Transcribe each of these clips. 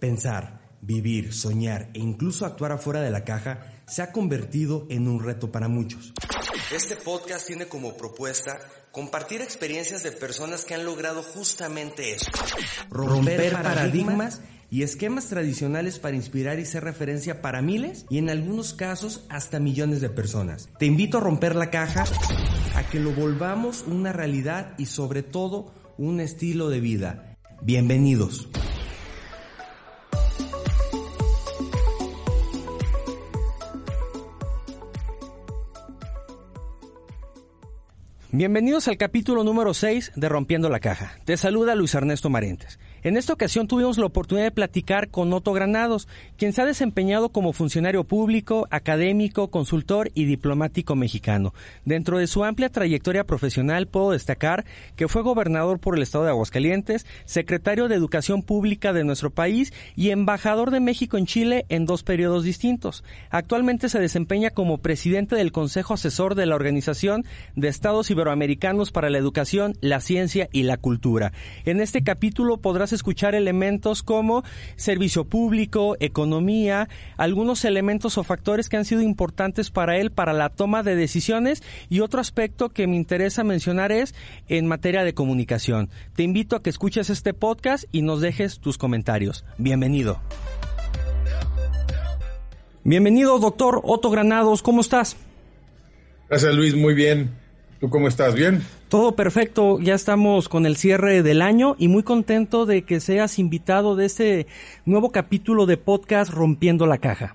Pensar, vivir, soñar e incluso actuar afuera de la caja se ha convertido en un reto para muchos. Este podcast tiene como propuesta compartir experiencias de personas que han logrado justamente eso. Romper, paradigmas y esquemas tradicionales para inspirar y ser referencia para miles y en algunos casos hasta millones de personas. Te invito a romper la caja, a que lo volvamos una realidad y sobre todo un estilo de vida. Bienvenidos. Bienvenidos al capítulo número 6 de Rompiendo la Caja. Te saluda Luis Ernesto Marentes. En esta ocasión tuvimos la oportunidad de platicar con Otto Granados, quien se ha desempeñado como funcionario público, académico, consultor y diplomático mexicano. Dentro de su amplia trayectoria profesional puedo destacar que fue gobernador por el estado de Aguascalientes, secretario de Educación Pública de nuestro país y embajador de México en Chile en dos periodos distintos. Actualmente se desempeña como presidente del Consejo Asesor de la Organización de Estados Iberoamericanos para la Educación, la Ciencia y la Cultura. En este capítulo podrás escuchar elementos como servicio público, economía, algunos elementos o factores que han sido importantes para él para la toma de decisiones y otro aspecto que me interesa mencionar es en materia de comunicación. Te invito a que escuches este podcast y nos dejes tus comentarios. Bienvenido. Bienvenido, doctor Otto Granados, ¿cómo estás? Gracias, Luis, muy bien. ¿Tú cómo estás? ¿Bien? Todo perfecto, ya estamos con el cierre del año y muy contento de que seas invitado de este nuevo capítulo de podcast Rompiendo la Caja.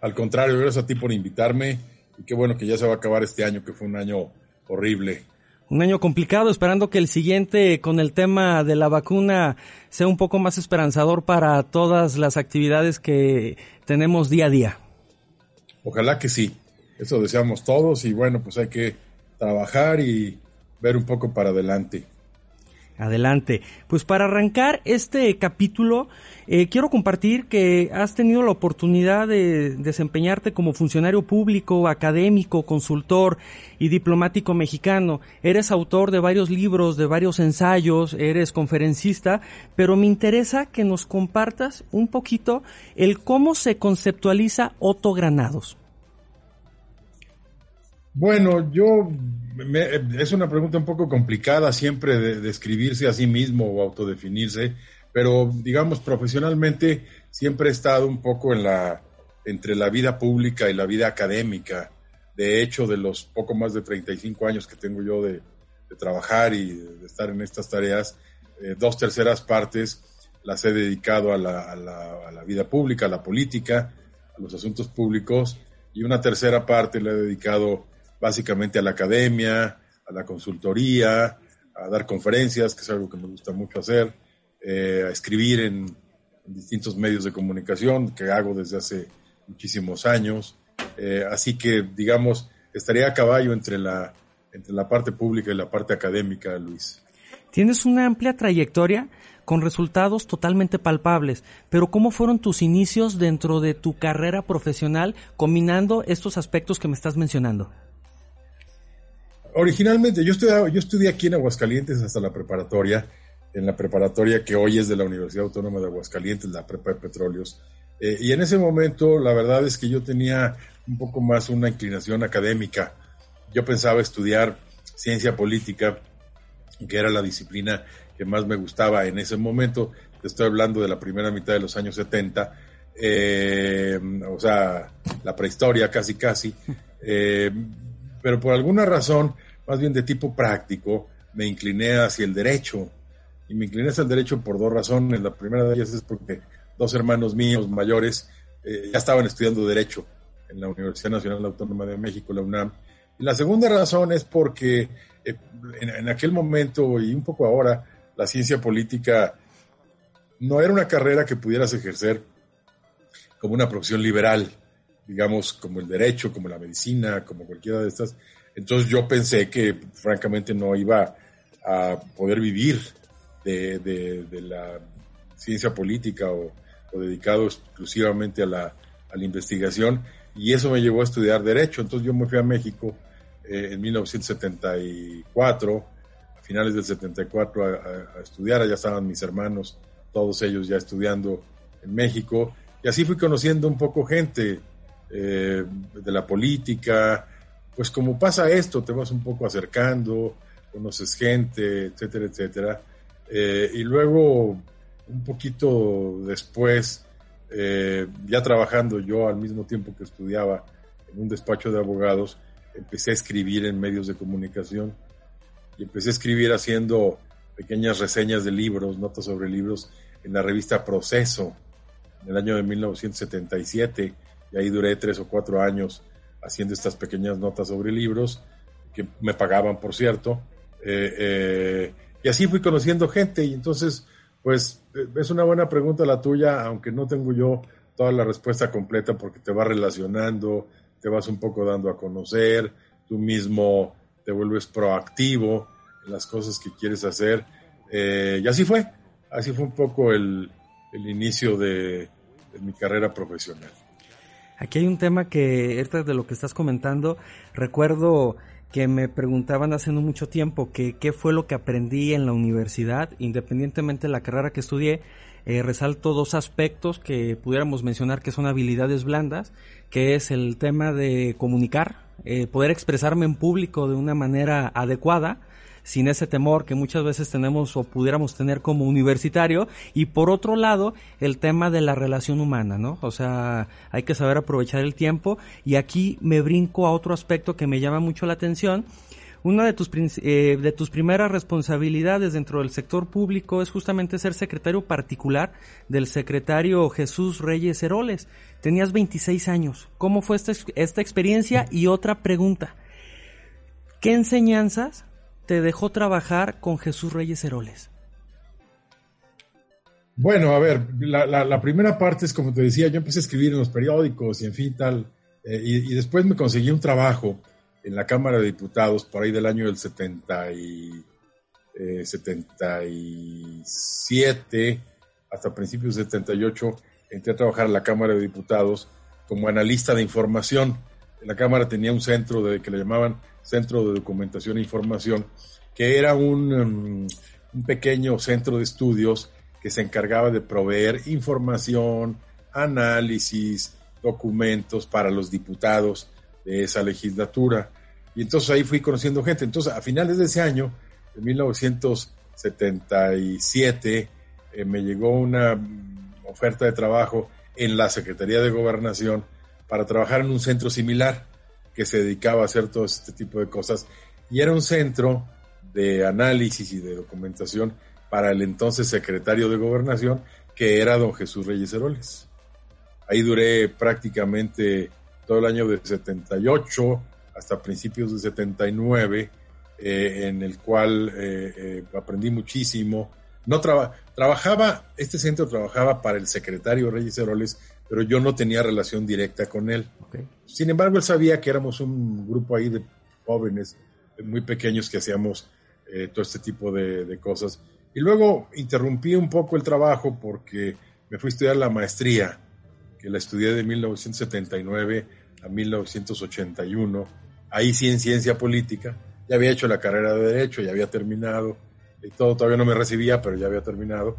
Al contrario, gracias a ti por invitarme y qué bueno que ya se va a acabar este año, que fue un año horrible. Un año complicado, esperando que el siguiente con el tema de la vacuna sea un poco más esperanzador para todas las actividades que tenemos día a día. Ojalá que sí, eso deseamos todos y bueno, pues hay que trabajar y ver un poco para adelante. Adelante. Pues para arrancar este capítulo, eh, quiero compartir que has tenido la oportunidad de desempeñarte como funcionario público, académico, consultor y diplomático mexicano. Eres autor de varios libros, de varios ensayos, eres conferencista, pero me interesa que nos compartas un poquito el cómo se conceptualiza Otto Granados. Bueno, yo es una pregunta un poco complicada siempre de describirse a sí mismo o autodefinirse, pero digamos profesionalmente siempre he estado un poco en la entre la vida pública y la vida académica. De hecho, de los poco más de 35 años que tengo yo de, trabajar y de estar en estas tareas, eh, dos terceras partes las he dedicado a la, a la vida pública, a la política, a los asuntos públicos, y una tercera parte la he dedicado básicamente a la academia, a la consultoría, a dar conferencias, que es algo que me gusta mucho hacer, eh, a escribir en, distintos medios de comunicación, que hago desde hace muchísimos años. Eh, así que, digamos, estaría a caballo entre la, entre la parte pública y la parte académica, Luis. Tienes una amplia trayectoria con resultados totalmente palpables, pero ¿cómo fueron tus inicios dentro de tu carrera profesional combinando estos aspectos que me estás mencionando? Originalmente yo estudié, aquí en Aguascalientes hasta la preparatoria, en la preparatoria que hoy es de la Universidad Autónoma de Aguascalientes, la Prepa de Petróleos. Eh, y en ese momento la verdad es que yo tenía un poco más una inclinación académica. Yo pensaba estudiar ciencia política, que era la disciplina que más me gustaba en ese momento. estoy hablando de la primera mitad de los años 70, eh, o sea, la prehistoria casi casi. pero por alguna razón, más bien de tipo práctico, me incliné hacia el derecho. Y me incliné hacia el derecho por dos razones. La primera de ellas es porque dos hermanos míos mayores eh, ya estaban estudiando derecho en la Universidad Nacional Autónoma de México, la UNAM. Y la segunda razón es porque eh, en, aquel momento y un poco ahora, la ciencia política no era una carrera que pudieras ejercer como una profesión liberal digamos, como el derecho, como la medicina, como cualquiera de estas. Entonces yo pensé que francamente no iba a poder vivir de, la ciencia política o, dedicado exclusivamente a la, a investigación y eso me llevó a estudiar derecho. Entonces yo me fui a México eh, en 1974, a finales del 74 a, estudiar, allá estaban mis hermanos, todos ellos ya estudiando en México, y así fui conociendo un poco gente eh, de la política, pues como pasa esto, te vas un poco acercando, conoces gente, etcétera, etcétera. Eh, y luego, un poquito después, eh, ya trabajando yo al mismo tiempo que estudiaba en un despacho de abogados, empecé a escribir en medios de comunicación y empecé a escribir haciendo pequeñas reseñas de libros, notas sobre libros en la revista Proceso en el año de 1977 y ahí duré tres o cuatro años haciendo estas pequeñas notas sobre libros que me pagaban, por cierto. Eh, eh, y así fui conociendo gente y entonces, pues es una buena pregunta la tuya, aunque no tengo yo toda la respuesta completa porque te va relacionando, te vas un poco dando a conocer, tú mismo te vuelves proactivo en las cosas que quieres hacer. Eh, y así fue, así fue un poco el, inicio de, mi carrera profesional. Aquí hay un tema que, de lo que estás comentando, recuerdo que me preguntaban hace no mucho tiempo que qué fue lo que aprendí en la universidad, independientemente de la carrera que estudié, eh, resalto dos aspectos que pudiéramos mencionar que son habilidades blandas, que es el tema de comunicar, eh, poder expresarme en público de una manera adecuada, sin ese temor que muchas veces tenemos o pudiéramos tener como universitario y por otro lado el tema de la relación humana, ¿no? O sea, hay que saber aprovechar el tiempo y aquí me brinco a otro aspecto que me llama mucho la atención una de tus, eh, de tus primeras responsabilidades dentro del sector público es justamente ser secretario particular del secretario Jesús Reyes Heroles. Tenías 26 años. ¿Cómo fue esta, esta experiencia? Y otra pregunta. ¿Qué enseñanzas te dejó trabajar con Jesús Reyes Heroles? Bueno, a ver, la, primera parte es como te decía, yo empecé a escribir en los periódicos y en fin tal, eh, y, después me conseguí un trabajo en la Cámara de Diputados por ahí del año del 70 y, 77 eh, hasta principios del 78 entré a trabajar en la Cámara de Diputados como analista de información. La Cámara tenía un centro de, que le llamaban Centro de Documentación e Información, que era un, um, un pequeño centro de estudios que se encargaba de proveer información, análisis, documentos para los diputados de esa legislatura. Y entonces ahí fui conociendo gente. Entonces, a finales de ese año, de 1977, eh, me llegó una oferta de trabajo en la Secretaría de Gobernación para trabajar en un centro similar que se dedicaba a hacer todo este tipo de cosas. Y era un centro de análisis y de documentación para el entonces secretario de Gobernación, que era don Jesús Reyes Heroles. Ahí duré prácticamente todo el año de 78 hasta principios de 79, eh, en el cual eh, eh, aprendí muchísimo. No trabajaba, este centro trabajaba para el secretario Reyes Heroles, pero yo no tenía relación directa con él. Sin embargo, él sabía que éramos un grupo ahí de jóvenes muy pequeños que hacíamos todo este tipo de, de cosas. Y luego interrumpí un poco el trabajo porque me fui a estudiar la maestría, que la estudié de 1979 a 1981, ahí sí en ciencia política, ya había hecho la carrera de derecho, ya había terminado, y todo, todavía no me recibía, pero ya había terminado,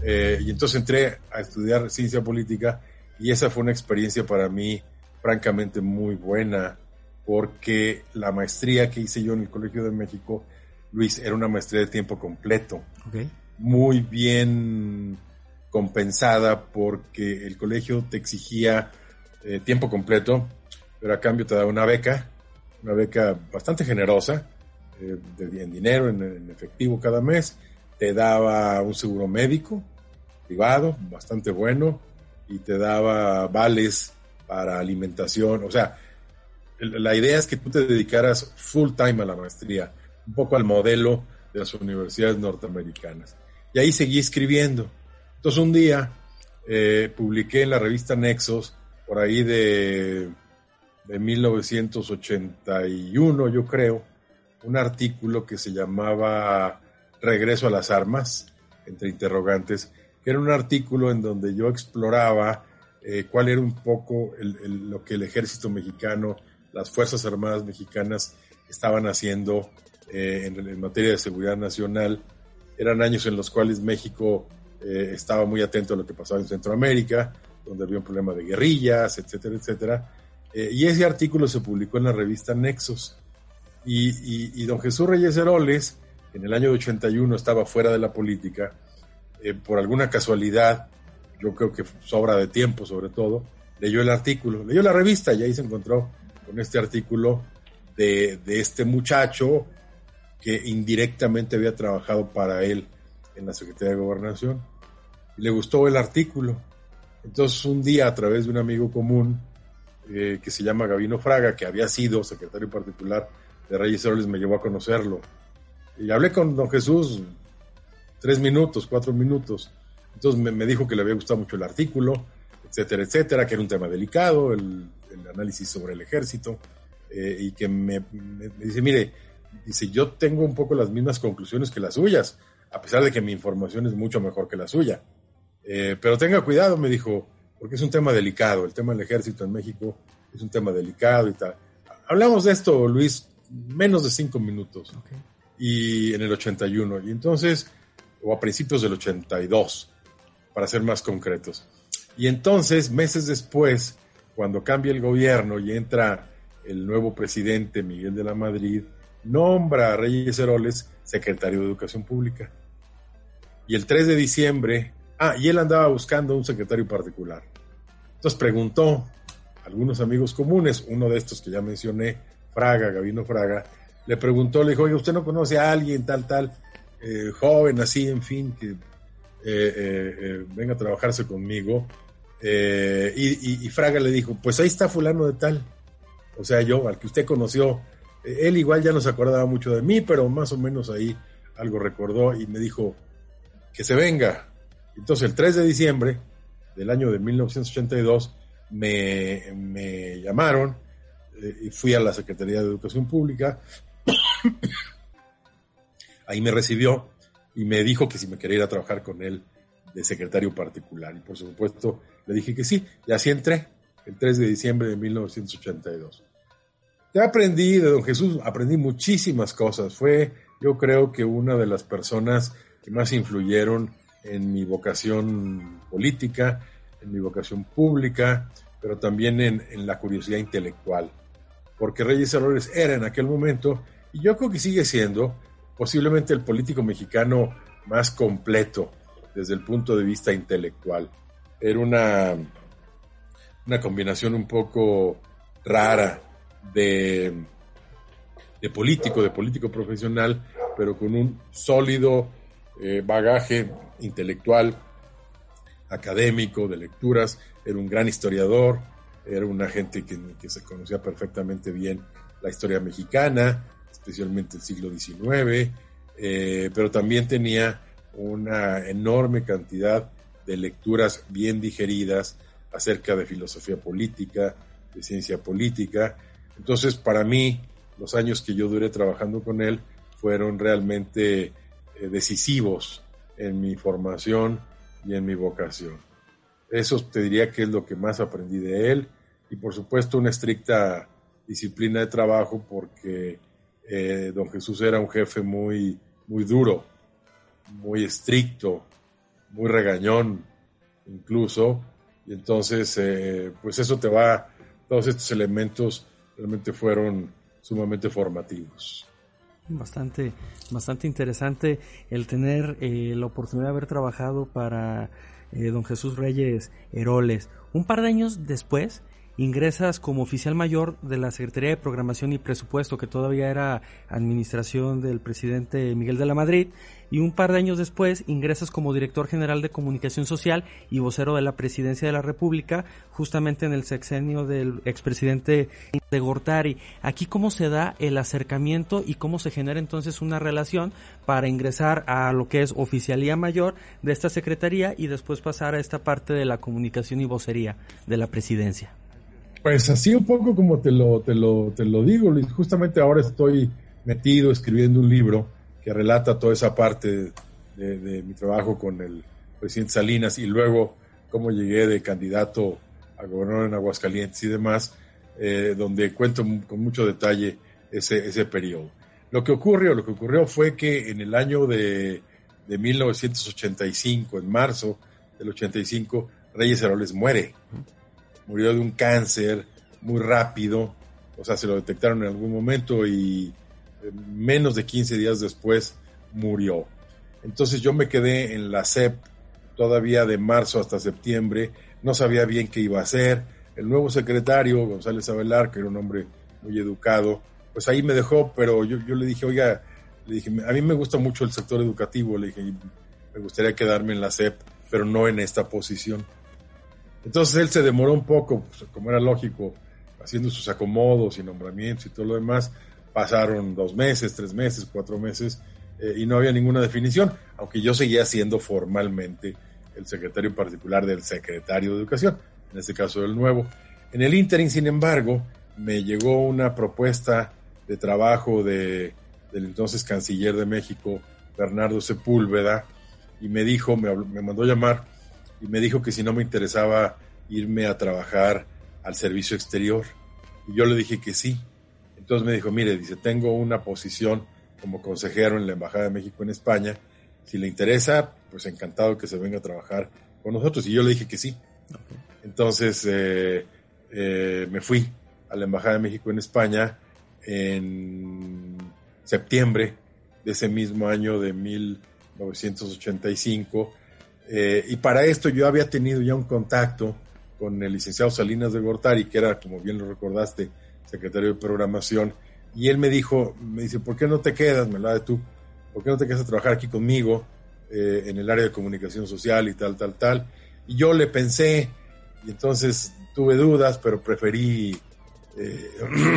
eh, y entonces entré a estudiar ciencia política y esa fue una experiencia para mí francamente muy buena, porque la maestría que hice yo en el Colegio de México, Luis, era una maestría de tiempo completo, muy bien compensada porque el colegio te exigía eh, tiempo completo, pero a cambio te da una beca, una beca bastante generosa, eh, de, en dinero, en, efectivo cada mes, te daba un seguro médico privado, bastante bueno, y te daba vales para alimentación, o sea, la idea es que tú te dedicaras full time a la maestría, un poco al modelo de las universidades norteamericanas. Y ahí seguí escribiendo. Entonces un día eh, publiqué en la revista Nexos, por ahí de de 1981, yo creo, un artículo que se llamaba Regreso a las armas, entre interrogantes, era un artículo en donde yo exploraba eh, cuál era un poco lo que el ejército mexicano, las Fuerzas Armadas mexicanas estaban haciendo eh, en, materia de seguridad nacional. Eran años en los cuales México eh, estaba muy atento a lo que pasaba en Centroamérica, donde había un problema de guerrillas, etcétera, etcétera. Eh, y ese artículo se publicó en la revista Nexos. Y, don Jesús Reyes Heroles, en el año 81 estaba fuera de la política, por alguna casualidad, yo creo que sobra de tiempo sobre todo, leyó el artículo, leyó la revista y ahí se encontró con este artículo de, este muchacho que indirectamente había trabajado para él en la Secretaría de Gobernación. Y le gustó el artículo. Entonces un día a través de un amigo común eh, que se llama Gabino Fraga, que había sido secretario particular de Reyes Heroles, me llevó a conocerlo. Y hablé con don Jesús tres minutos, cuatro minutos. Entonces me, dijo que le había gustado mucho el artículo, etcétera, etcétera, que era un tema delicado, el, análisis sobre el ejército, eh, y que me, me, dice, mire, dice, yo tengo un poco las mismas conclusiones que las suyas, a pesar de que mi información es mucho mejor que la suya. Eh, pero tenga cuidado, me dijo, porque es un tema delicado, el tema del ejército en México es un tema delicado y tal. Hablamos de esto, Luis, menos de cinco minutos. Y en el 81, y entonces, o a principios del 82, para ser más concretos. Y entonces, meses después, cuando cambia el gobierno y entra el nuevo presidente Miguel de la Madrid, nombra a Reyes Heroles secretario de Educación Pública. Y el 3 de diciembre, ah, y él andaba buscando un secretario particular. Entonces preguntó a algunos amigos comunes, uno de estos que ya mencioné, Fraga, Gabino Fraga, le preguntó, le dijo, oye, ¿usted no conoce a alguien tal, tal, eh, joven, así, en fin, que eh, eh, venga a trabajarse conmigo? y, y Fraga le dijo, pues ahí está fulano de tal. O sea, yo, al que usted conoció él igual ya no se acordaba mucho de mí, pero más o menos ahí algo recordó y me dijo que se venga. Entonces el 3 de diciembre del año de 1982 me, llamaron eh, y fui a la Secretaría de Educación Pública. ahí me recibió y me dijo que si me quería ir a trabajar con él de secretario particular. Y por supuesto le dije que sí. Y así entré el 3 de diciembre de 1982 aprendí de don Jesús, aprendí muchísimas cosas. Fue, yo creo que una de las personas que más influyeron en mi vocación política, en mi vocación pública, pero también en, la curiosidad intelectual. Porque Reyes Errores era en aquel momento, y yo creo que sigue siendo, posiblemente el político mexicano más completo desde el punto de vista intelectual. Era una, una combinación un poco rara de, de político, de político profesional, pero con un sólido eh, bagaje intelectual, académico, de lecturas. Era un gran historiador, era una gente que, que se conocía perfectamente bien la historia mexicana, especialmente el siglo XIX, eh, pero también tenía una enorme cantidad de lecturas bien digeridas acerca de filosofía política, de ciencia política, entonces, para mí, los años que yo duré trabajando con él fueron realmente eh, decisivos en mi formación y en mi vocación. Eso te diría que es lo que más aprendí de él y por supuesto una estricta disciplina de trabajo porque eh, don Jesús era un jefe muy, muy duro, muy estricto, muy regañón incluso y entonces eh, pues eso te va, todos estos elementos realmente fueron sumamente formativos. Bastante, bastante interesante el tener eh, la oportunidad de haber trabajado para don Jesús Reyes Heroles. Un par de años después, ingresas como oficial mayor de la Secretaría de Programación y Presupuesto, que todavía era administración del presidente Miguel de la Madrid, y un par de años después ingresas como director general de comunicación social y vocero de la presidencia de la República, justamente en el sexenio del expresidente de Gortari. Aquí cómo se da el acercamiento y cómo se genera entonces una relación para ingresar a lo que es oficialía mayor de esta secretaría y después pasar a esta parte de la comunicación y vocería de la presidencia. Pues así un poco como te lo, te lo, te lo digo, Luis. Justamente ahora estoy metido escribiendo un libro que relata toda esa parte de, mi trabajo con el presidente Salinas y luego cómo llegué de candidato a gobernador en Aguascalientes y demás, eh, donde cuento con mucho detalle ese, ese periodo. Lo que ocurrió, lo que ocurrió fue que en el año de, de 1985, en marzo del 85, Reyes Heroles muere. Murió de un cáncer muy rápido, o sea, se lo detectaron en algún momento y eh, menos de 15 días después murió. Entonces yo me quedé en la CEP todavía de marzo hasta septiembre, no sabía bien qué iba a hacer. El nuevo secretario, González Abelar, que era un hombre muy educado, pues ahí me dejó, pero yo, yo le dije, oiga, le dije, a mí me gusta mucho el sector educativo, le dije, me gustaría quedarme en la CEP, pero no en esta posición. Entonces él se demoró un poco, pues, como era lógico, haciendo sus acomodos y nombramientos y todo lo demás. Pasaron dos meses, tres meses, cuatro meses eh, y no había ninguna definición, aunque yo seguía siendo formalmente el secretario particular del secretario de Educación, en este caso del nuevo. En el ínterin, sin embargo, me llegó una propuesta de trabajo de, del entonces canciller de México, Bernardo Sepúlveda, y me dijo, me, me mandó llamar y me dijo que si no me interesaba irme a trabajar al servicio exterior. Y yo le dije que sí. Entonces me dijo, mire, dice, tengo una posición como consejero en la Embajada de México en España. Si le interesa, pues encantado que se venga a trabajar con nosotros. Y yo le dije que sí. Entonces eh, eh, me fui a la Embajada de México en España en septiembre de ese mismo año de 1985 eh, y para esto yo había tenido ya un contacto con el licenciado Salinas de Gortari, que era, como bien lo recordaste, secretario de programación, y él me dijo, me dice, ¿por qué no te quedas, me la de tú, ¿por qué no te quedas a trabajar aquí conmigo eh, en el área de comunicación social y tal, tal, tal? Y yo le pensé, y entonces tuve dudas, pero preferí eh,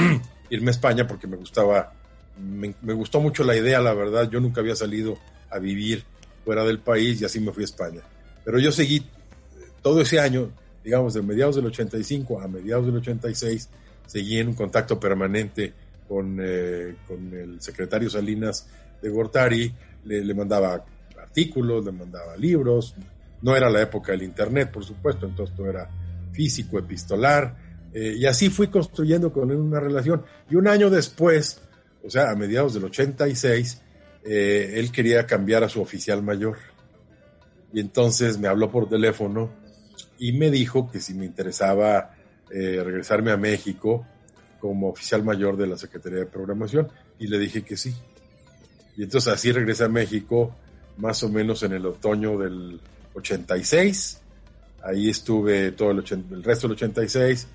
irme a España porque me gustaba, me, me gustó mucho la idea, la verdad, yo nunca había salido a vivir fuera del país y así me fui a España. Pero yo seguí eh, todo ese año, digamos, de mediados del 85 a mediados del 86, seguí en un contacto permanente con, eh, con el secretario Salinas de Gortari, le, mandaba artículos, le mandaba libros, no era la época del Internet, por supuesto, entonces todo era físico, epistolar, eh, y así fui construyendo con él una relación. Y un año después, o sea, a mediados del 86, eh, él quería cambiar a su oficial mayor. Y entonces me habló por teléfono y me dijo que si me interesaba eh, regresarme a México como oficial mayor de la Secretaría de Programación. Y le dije que sí. Y entonces así regresé a México más o menos en el otoño del 86. Ahí estuve todo el, el resto del 86,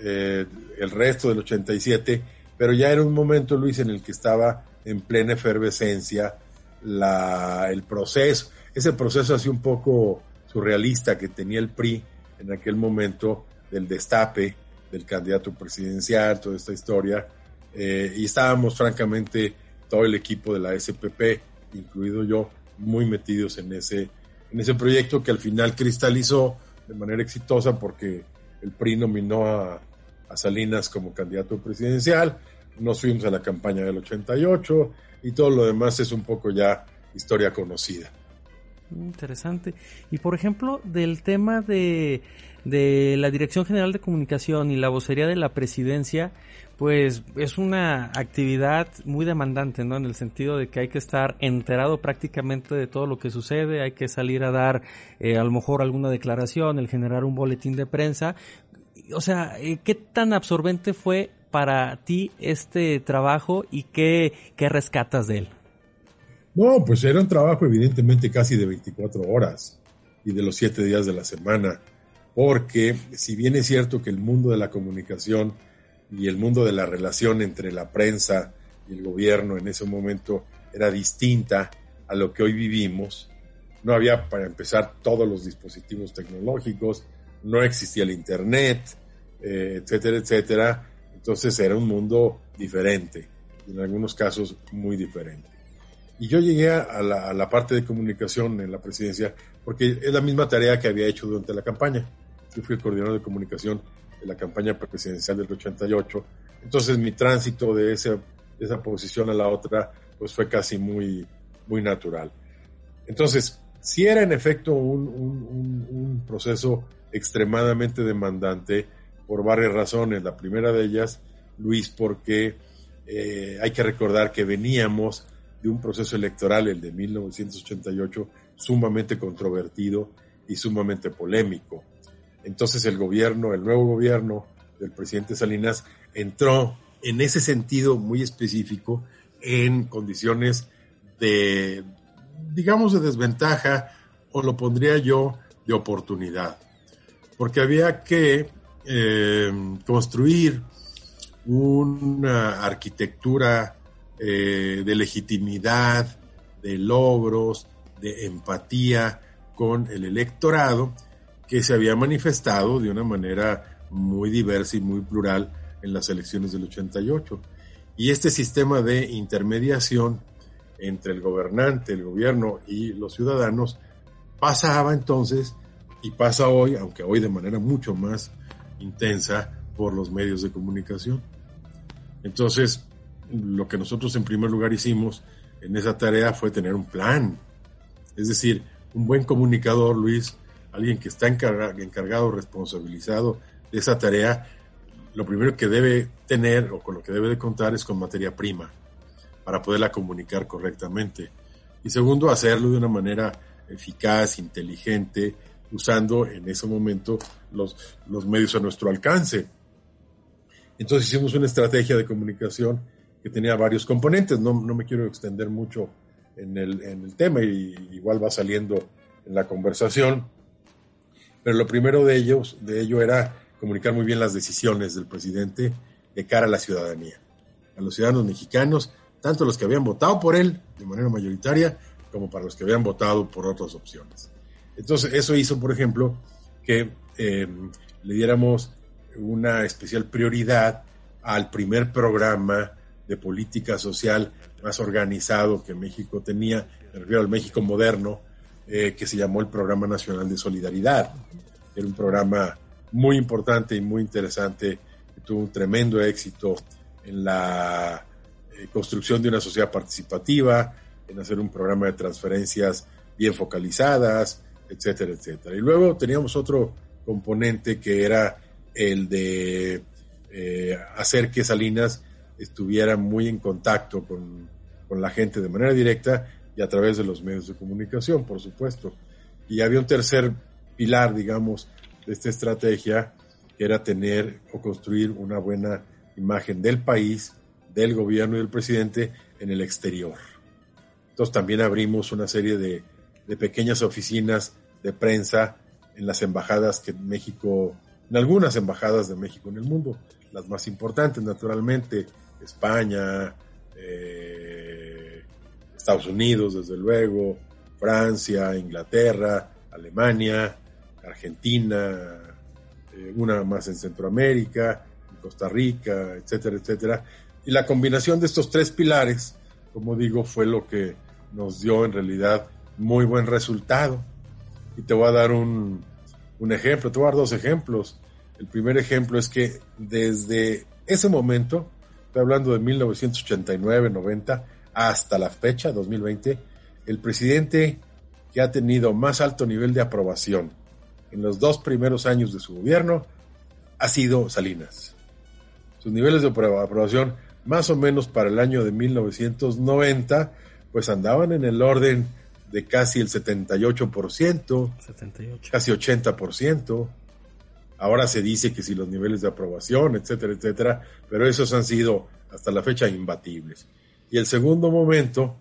eh, el resto del 87, pero ya era un momento, Luis, en el que estaba en plena efervescencia la, el proceso, ese proceso así un poco surrealista que tenía el PRI en aquel momento del destape del candidato presidencial, toda esta historia, eh, y estábamos francamente todo el equipo de la SPP, incluido yo, muy metidos en ese, en ese proyecto que al final cristalizó de manera exitosa porque el PRI nominó a, a Salinas como candidato presidencial, nos fuimos a la campaña del 88 y todo lo demás es un poco ya historia conocida. Interesante. Y por ejemplo, del tema de, de la Dirección General de Comunicación y la vocería de la presidencia, pues es una actividad muy demandante, ¿no? En el sentido de que hay que estar enterado prácticamente de todo lo que sucede, hay que salir a dar eh, a lo mejor alguna declaración, el generar un boletín de prensa. O sea, eh, ¿qué tan absorbente fue para ti este trabajo y qué, qué rescatas de él? No, pues era un trabajo evidentemente casi de 24 horas y de los 7 días de la semana, porque si bien es cierto que el mundo de la comunicación y el mundo de la relación entre la prensa y el gobierno en ese momento era distinta a lo que hoy vivimos, no había para empezar todos los dispositivos tecnológicos, no existía el Internet, eh, etcétera, etcétera, entonces era un mundo diferente, en algunos casos muy diferente. Y yo llegué a la, parte de comunicación en la presidencia porque es la misma tarea que había hecho durante la campaña. Yo fui el coordinador de comunicación de la campaña presidencial del 88. Entonces mi tránsito de, esa, posición a la otra pues fue casi muy, muy natural. Entonces, si era en efecto un proceso extremadamente demandante, por varias razones. La primera de ellas, Luis, porque eh, hay que recordar que veníamos de un proceso electoral, el de 1988, sumamente controvertido y sumamente polémico. Entonces el gobierno, el nuevo gobierno del presidente Salinas entró en ese sentido muy específico en condiciones de, digamos, de desventaja, o lo pondría yo, de oportunidad. Porque había que eh, construir una arquitectura eh, de legitimidad, de logros, de empatía con el electorado que se había manifestado de una manera muy diversa y muy plural en las elecciones del 88. Y este sistema de intermediación entre el gobernante, el gobierno y los ciudadanos pasaba entonces y pasa hoy, aunque hoy de manera mucho más intensa, por los medios de comunicación. Entonces, lo que nosotros en primer lugar hicimos en esa tarea fue tener un plan. Es decir, un buen comunicador, Luis, alguien que está encargado, responsabilizado de esa tarea, lo primero que debe tener o con lo que debe de contar es con materia prima para poderla comunicar correctamente. Y segundo, hacerlo de una manera eficaz, inteligente, usando en ese momento los, los medios a nuestro alcance. Entonces hicimos una estrategia de comunicación que tenía varios componentes. No, no me quiero extender mucho en el, en el tema y igual va saliendo en la conversación. Pero lo primero de ellos, de ello era comunicar muy bien las decisiones del presidente de cara a la ciudadanía, a los ciudadanos mexicanos, tanto los que habían votado por él de manera mayoritaria como para los que habían votado por otras opciones. Entonces, eso hizo, por ejemplo, que eh, le diéramos una especial prioridad al primer programa de política social más organizado que México tenía, me refiero al México moderno, eh, que se llamó el Programa Nacional de Solidaridad. Era un programa muy importante y muy interesante, que tuvo un tremendo éxito en la eh, construcción de una sociedad participativa, en hacer un programa de transferencias bien focalizadas, etcétera, etcétera. Y luego teníamos otro componente que era el de eh, hacer que Salinas estuviera muy en contacto con, con, la gente de manera directa y a través de los medios de comunicación, por supuesto. Y había un tercer pilar, digamos, de esta estrategia, que era tener o construir una buena imagen del país, del gobierno y del presidente en el exterior. Entonces también abrimos una serie de, de pequeñas oficinas de prensa en las embajadas que México, en algunas embajadas de México en el mundo, las más importantes naturalmente, España, eh, Estados Unidos desde luego, Francia, Inglaterra, Alemania, Argentina, eh, una más en Centroamérica, Costa Rica, etcétera, etcétera. Y la combinación de estos tres pilares, como digo, fue lo que nos dio en realidad muy buen resultado. Y te voy a dar un, un ejemplo, te voy a dar dos ejemplos. El primer ejemplo es que desde ese momento, estoy hablando de 1989-90, hasta la fecha, 2020, el presidente que ha tenido más alto nivel de aprobación en los dos primeros años de su gobierno ha sido Salinas. Sus niveles de aprobación, más o menos para el año de 1990, pues andaban en el orden de casi el 78%, 78. casi 80%. Ahora se dice que si los niveles de aprobación, etcétera, etcétera, pero esos han sido hasta la fecha imbatibles. Y el segundo momento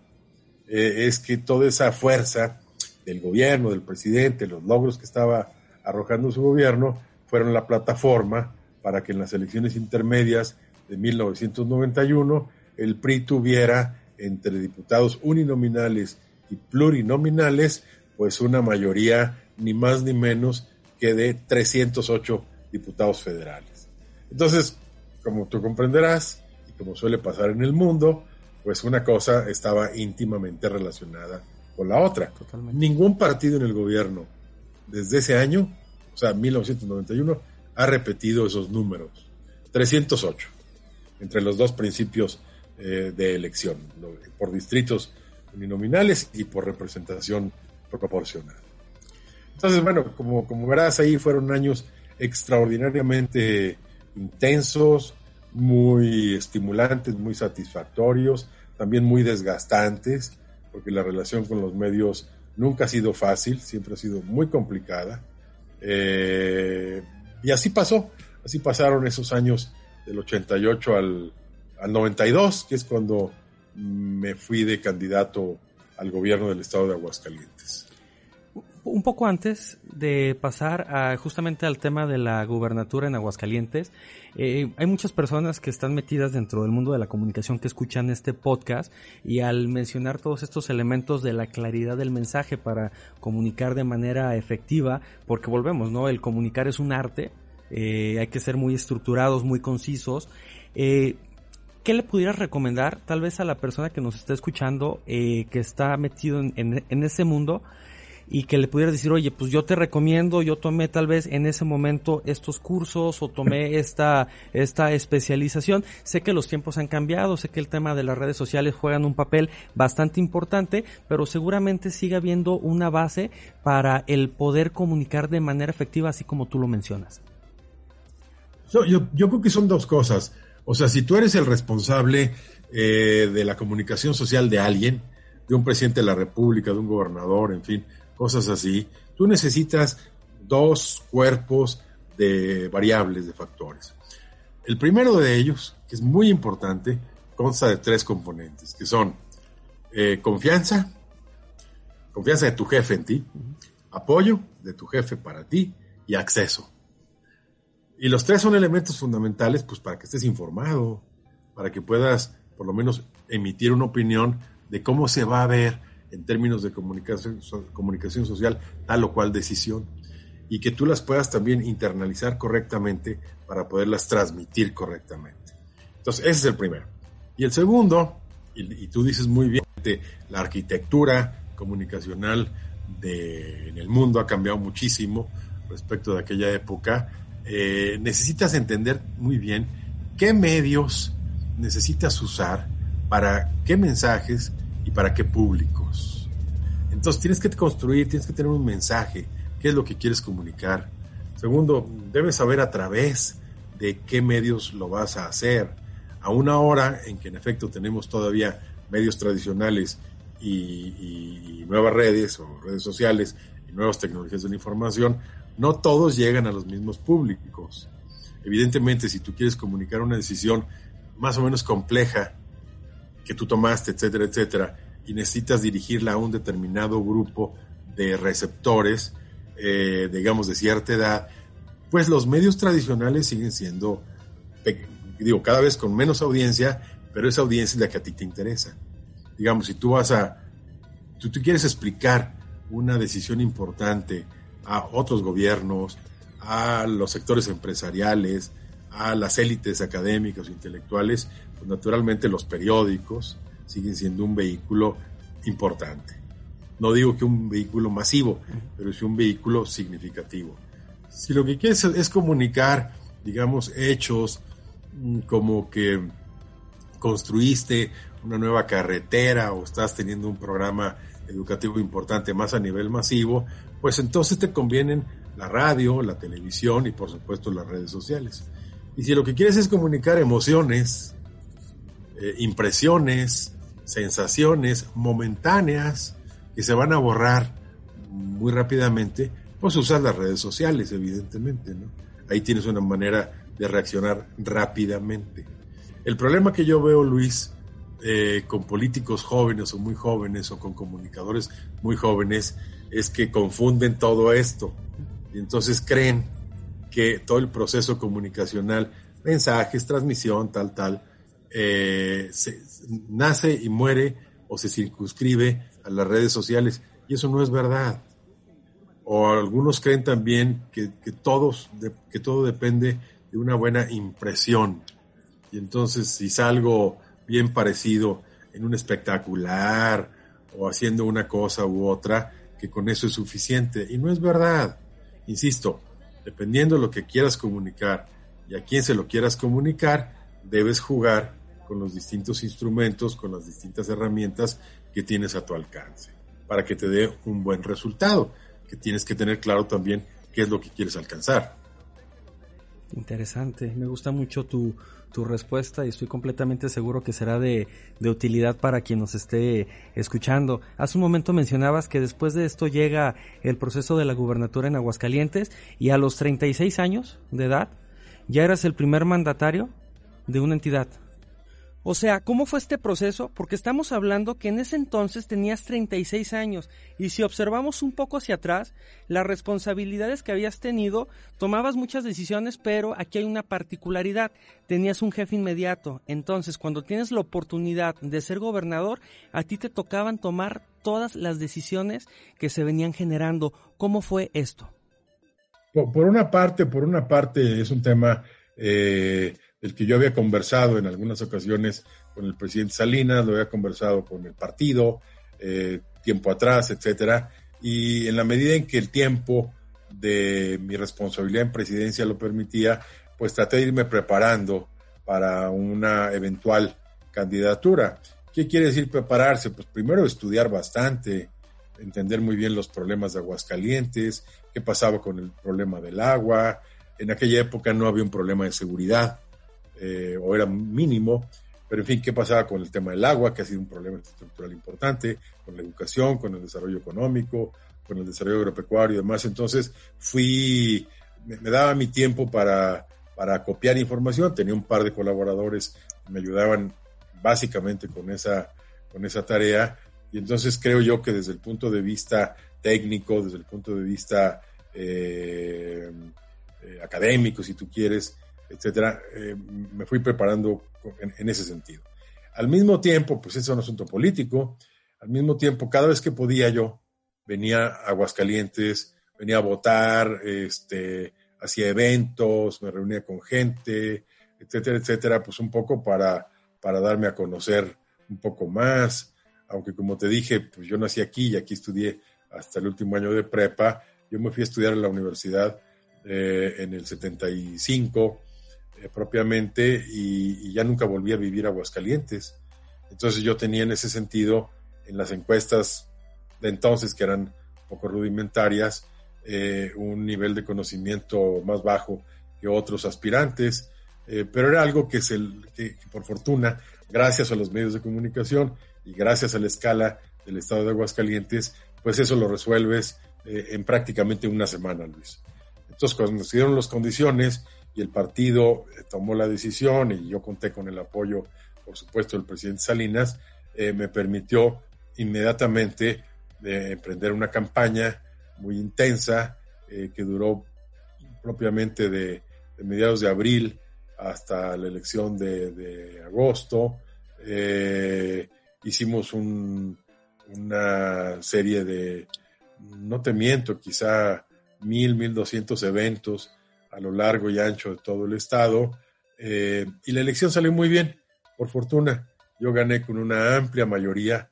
eh, es que toda esa fuerza del gobierno, del presidente, los logros que estaba arrojando su gobierno, fueron la plataforma para que en las elecciones intermedias de 1991 el PRI tuviera entre diputados uninominales y plurinominales, pues una mayoría ni más ni menos que de 308 diputados federales. Entonces, como tú comprenderás, y como suele pasar en el mundo, pues una cosa estaba íntimamente relacionada con la otra. Ningún partido en el gobierno desde ese año, o sea, 1991, ha repetido esos números. 308, entre los dos principios eh, de elección, por distritos uninominales y por representación proporcional. Entonces, bueno, como, como verás, ahí fueron años extraordinariamente intensos, muy estimulantes, muy satisfactorios, también muy desgastantes, porque la relación con los medios nunca ha sido fácil, siempre ha sido muy complicada. Eh, y así pasó, así pasaron esos años del 88 al, al 92, que es cuando me fui de candidato al gobierno del estado de Aguascalientes. Un poco antes de pasar a, justamente al tema de la gubernatura en Aguascalientes, eh, hay muchas personas que están metidas dentro del mundo de la comunicación que escuchan este podcast y al mencionar todos estos elementos de la claridad del mensaje para comunicar de manera efectiva, porque volvemos, ¿no? El comunicar es un arte, eh, hay que ser muy estructurados, muy concisos. Eh, ¿Qué le pudieras recomendar tal vez a la persona que nos está escuchando, que está metido en, en ese mundo? y que le pudieras decir, oye, pues yo te recomiendo, yo tomé tal vez en ese momento estos cursos o tomé esta, esta especialización. Sé que los tiempos han cambiado, sé que el tema de las redes sociales juegan un papel bastante importante, pero seguramente sigue habiendo una base para el poder comunicar de manera efectiva, así como tú lo mencionas. Yo, yo, creo que son dos cosas. O sea, si tú eres el responsable eh, de la comunicación social de alguien, de un presidente de la República, de un gobernador, en fin, cosas así, tú necesitas dos cuerpos de variables, de factores. El primero de ellos, que es muy importante, consta de tres componentes, que son eh, confianza, confianza de tu jefe en ti, apoyo de tu jefe para ti y acceso. Y los tres son elementos fundamentales pues, para que estés informado, para que puedas por lo menos emitir una opinión de cómo se va a ver en términos de comunicación, social tal o cual decisión y que tú las puedas también internalizar correctamente para poderlas transmitir correctamente. Entonces, ese es el primero. Y el segundo, y, tú dices muy bien, la arquitectura comunicacional de, en el mundo ha cambiado muchísimo respecto de aquella época. Eh, necesitas entender muy bien qué medios necesitas usar para qué mensajes y para qué públicos. Entonces tienes que construir, tienes que tener un mensaje, qué es lo que quieres comunicar. Segundo, debes saber a través de qué medios lo vas a hacer. A una hora en que en efecto tenemos todavía medios tradicionales y, nuevas redes o redes sociales y nuevas tecnologías de la información, no todos llegan a los mismos públicos. Evidentemente, si tú quieres comunicar una decisión más o menos compleja que tú tomaste, etcétera, etcétera, y necesitas dirigirla a un determinado grupo de receptores, eh, digamos, de cierta edad, pues los medios tradicionales siguen siendo, digo, cada vez con menos audiencia, pero esa audiencia es la que a ti te interesa. Digamos, si tú vas a, tú, tú quieres explicar una decisión importante a otros gobiernos, a los sectores empresariales, a las élites académicas intelectuales, pues naturalmente los periódicos siguen siendo un vehículo importante. No digo que un vehículo masivo, pero sí un vehículo significativo. Si lo que quieres es comunicar, digamos, hechos mm, como que construiste una nueva carretera o estás teniendo un programa educativo importante más a nivel masivo, pues entonces te convienen la radio, la televisión y por supuesto las redes sociales. Y si lo que quieres es comunicar emociones, eh, impresiones, sensaciones momentáneas que se van a borrar muy rápidamente, pues usar las redes sociales, evidentemente, ¿no? Ahí tienes una manera de reaccionar rápidamente. El problema que yo veo, Luis, eh, con políticos jóvenes o muy jóvenes o con comunicadores muy jóvenes es que confunden todo esto y entonces creen que todo el proceso comunicacional, mensajes, transmisión, tal, tal, eh, se, nace y muere o se circunscribe a las redes sociales. Y eso no es verdad. O algunos creen también que, todos, que todo depende de una buena impresión. Y entonces si salgo bien parecido en un espectacular o haciendo una cosa u otra, que con eso es suficiente. Y no es verdad. Insisto, dependiendo de lo que quieras comunicar y a quién se lo quieras comunicar, debes jugar con los distintos instrumentos, con las distintas herramientas que tienes a tu alcance, para que te dé un buen resultado, que tienes que tener claro también qué es lo que quieres alcanzar. Interesante, me gusta mucho tu, tu respuesta y estoy completamente seguro que será de, de, utilidad para quien nos esté escuchando. Hace un momento mencionabas que después de esto llega el proceso de la gubernatura en Aguascalientes y a los 36 años de edad ya eras el primer mandatario de una entidad. O sea, ¿cómo fue este proceso? Porque estamos hablando que en ese entonces tenías 36 años y si observamos un poco hacia atrás, las responsabilidades que habías tenido, tomabas muchas decisiones, pero aquí hay una particularidad, tenías un jefe inmediato. Entonces, cuando tienes la oportunidad de ser gobernador, a ti te tocaban tomar todas las decisiones que se venían generando. ¿Cómo fue esto? Por una parte, por una parte es un tema... Eh del que yo había conversado en algunas ocasiones con el presidente Salinas, lo había conversado con el partido, eh, tiempo atrás, etcétera, y en la medida en que el tiempo de mi responsabilidad en presidencia lo permitía, pues traté de irme preparando para una eventual candidatura. ¿Qué quiere decir prepararse? Pues primero estudiar bastante, entender muy bien los problemas de Aguascalientes, qué pasaba con el problema del agua. En aquella época no había un problema de seguridad, eh, o era mínimo, pero en fin, ¿qué pasaba con el tema del agua, que ha sido un problema estructural importante, con la educación, con el desarrollo económico, con el desarrollo agropecuario y demás? Entonces fui, me, daba mi tiempo para, para copiar información, tenía un par de colaboradores que me ayudaban básicamente con esa, con esa tarea, y entonces creo yo que desde el punto de vista técnico, desde el punto de vista eh, eh, académico, si tú quieres, etcétera, eh, me fui preparando en, ese sentido. Al mismo tiempo, pues es un asunto político, al mismo tiempo, cada vez que podía yo, venía a Aguascalientes, venía a votar, este, hacía eventos, me reunía con gente, etcétera, etcétera, pues un poco para, para darme a conocer un poco más, aunque como te dije, pues yo nací aquí y aquí estudié hasta el último año de prepa, yo me fui a estudiar en la universidad eh, en el 75, eh, propiamente y, ya nunca volví a vivir Aguascalientes. Entonces yo tenía en ese sentido, en las encuestas de entonces, que eran poco rudimentarias, eh, un nivel de conocimiento más bajo que otros aspirantes, eh, pero era algo que, se, que, por fortuna, gracias a los medios de comunicación y gracias a la escala del estado de Aguascalientes, pues eso lo resuelves en prácticamente una semana, Luis. Entonces, cuando nos dieron las condiciones, y el partido eh, tomó la decisión y yo conté con el apoyo, por supuesto, del presidente Salinas, eh, me permitió inmediatamente eh, emprender una campaña muy intensa que duró propiamente de, mediados de abril hasta la elección de, agosto. hicimos una serie de, no te miento, quizá mil, mil doscientos eventos a lo largo y ancho de todo el estado. Eh, y la elección salió muy bien, por fortuna. Yo gané con una amplia mayoría.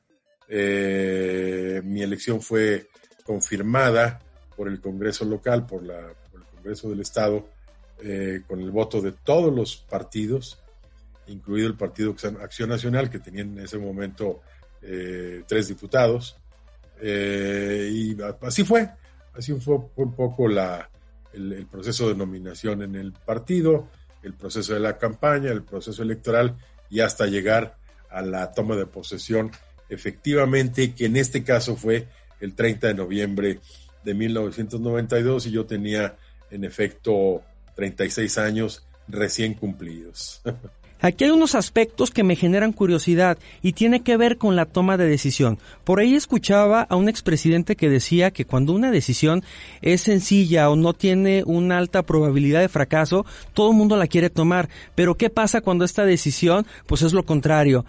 Eh, mi elección fue confirmada por el Congreso local, por, la, el Congreso del Estado, eh, con el voto de todos los partidos, incluido el Partido Acción Nacional, que tenía en ese momento tres diputados. y así fue, así fue un poco la, el, proceso de nominación en el partido, el proceso de la campaña, el proceso electoral y hasta llegar a la toma de posesión efectivamente, que en este caso fue el 30 de noviembre de 1992 y yo tenía en efecto 36 años recién cumplidos. Aquí hay unos aspectos que me generan curiosidad y tiene que ver con la toma de decisión. Por ahí escuchaba a un expresidente que decía que cuando una decisión es sencilla o no tiene una alta probabilidad de fracaso, todo el mundo la quiere tomar. Pero ¿qué pasa cuando esta decisión pues es lo contrario?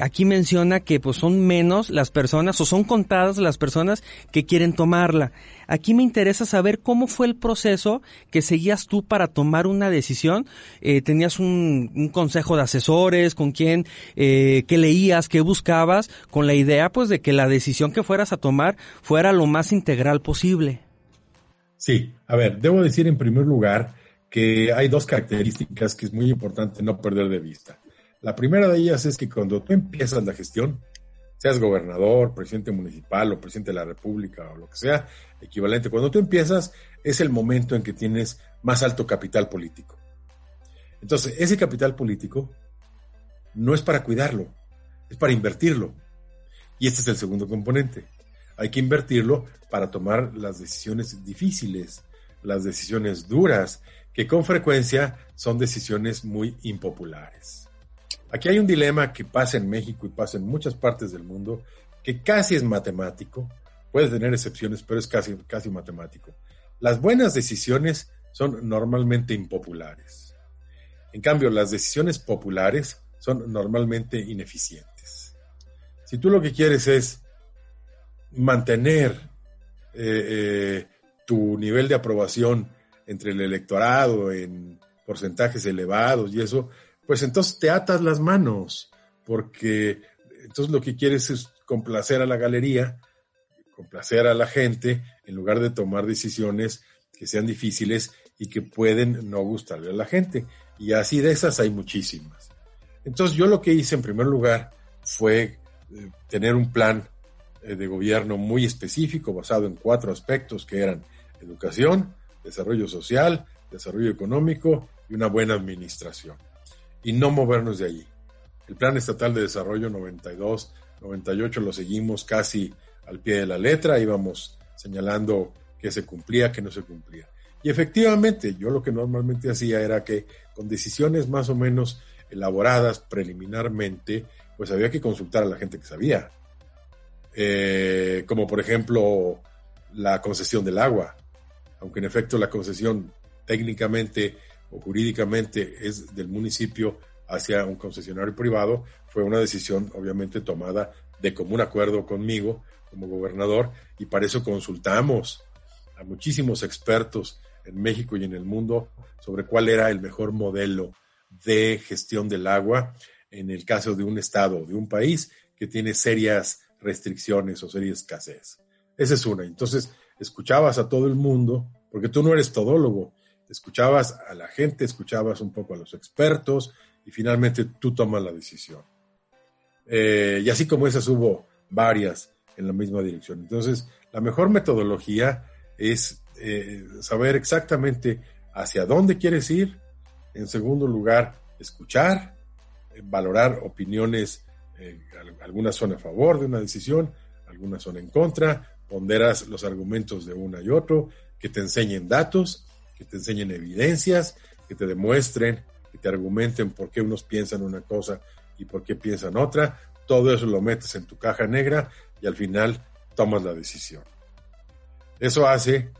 Aquí menciona que pues son menos las personas o son contadas las personas que quieren tomarla. Aquí me interesa saber cómo fue el proceso que seguías tú para tomar una decisión. Eh, ¿Tenías un, consejo de asesores? ¿Con quién? Eh, ¿Qué leías? ¿Qué buscabas? Con la idea pues de que la decisión que fueras a tomar fuera lo más integral posible. Sí, a ver, debo decir en primer lugar que hay dos características que es muy importante no perder de vista. La primera de ellas es que cuando tú empiezas la gestión, seas gobernador, presidente municipal o presidente de la República o lo que sea, equivalente, cuando tú empiezas es el momento en que tienes más alto capital político. Entonces, ese capital político no es para cuidarlo, es para invertirlo. Y este es el segundo componente. Hay que invertirlo para tomar las decisiones difíciles, las decisiones duras, que con frecuencia son decisiones muy impopulares. Aquí hay un dilema que pasa en México y pasa en muchas partes del mundo, que casi es matemático, puede tener excepciones, pero es casi, casi matemático. Las buenas decisiones son normalmente impopulares. En cambio, las decisiones populares son normalmente ineficientes. Si tú lo que quieres es mantener eh, eh, tu nivel de aprobación entre el electorado en porcentajes elevados y eso, pues entonces te atas las manos, porque entonces lo que quieres es complacer a la galería, complacer a la gente, en lugar de tomar decisiones que sean difíciles y que pueden no gustarle a la gente. Y así de esas hay muchísimas. Entonces yo lo que hice en primer lugar fue eh, tener un plan eh, de gobierno muy específico basado en cuatro aspectos que eran educación, desarrollo social, desarrollo económico y una buena administración. Y no movernos de allí. El Plan Estatal de Desarrollo 92, 98 lo seguimos casi al pie de la letra, íbamos señalando que se cumplía, que no se cumplía. Y efectivamente, yo lo que normalmente hacía era que con decisiones más o menos elaboradas preliminarmente, pues había que consultar a la gente que sabía. Eh, como por ejemplo la concesión del agua, aunque en efecto la concesión técnicamente o jurídicamente es del municipio hacia un concesionario privado, fue una decisión obviamente tomada de común acuerdo conmigo como gobernador y para eso consultamos a muchísimos expertos en México y en el mundo sobre cuál era el mejor modelo de gestión del agua en el caso de un estado, de un país que tiene serias restricciones o serias escasez. Esa es una. Entonces, escuchabas a todo el mundo, porque tú no eres todólogo, escuchabas a la gente, escuchabas un poco a los expertos y finalmente tú tomas la decisión. Eh, y así como esas hubo varias en la misma dirección. Entonces, la mejor metodología es eh, saber exactamente hacia dónde quieres ir. En segundo lugar, escuchar, eh, valorar opiniones, algunas son a favor de una decisión, algunas son en contra, ponderas los argumentos de una y otro, que te enseñen datos, que te enseñen evidencias, que te demuestren, que te argumenten por qué unos piensan una cosa y por qué piensan otra. Todo eso lo metes en tu caja negra y al final tomas la decisión. Eso hace,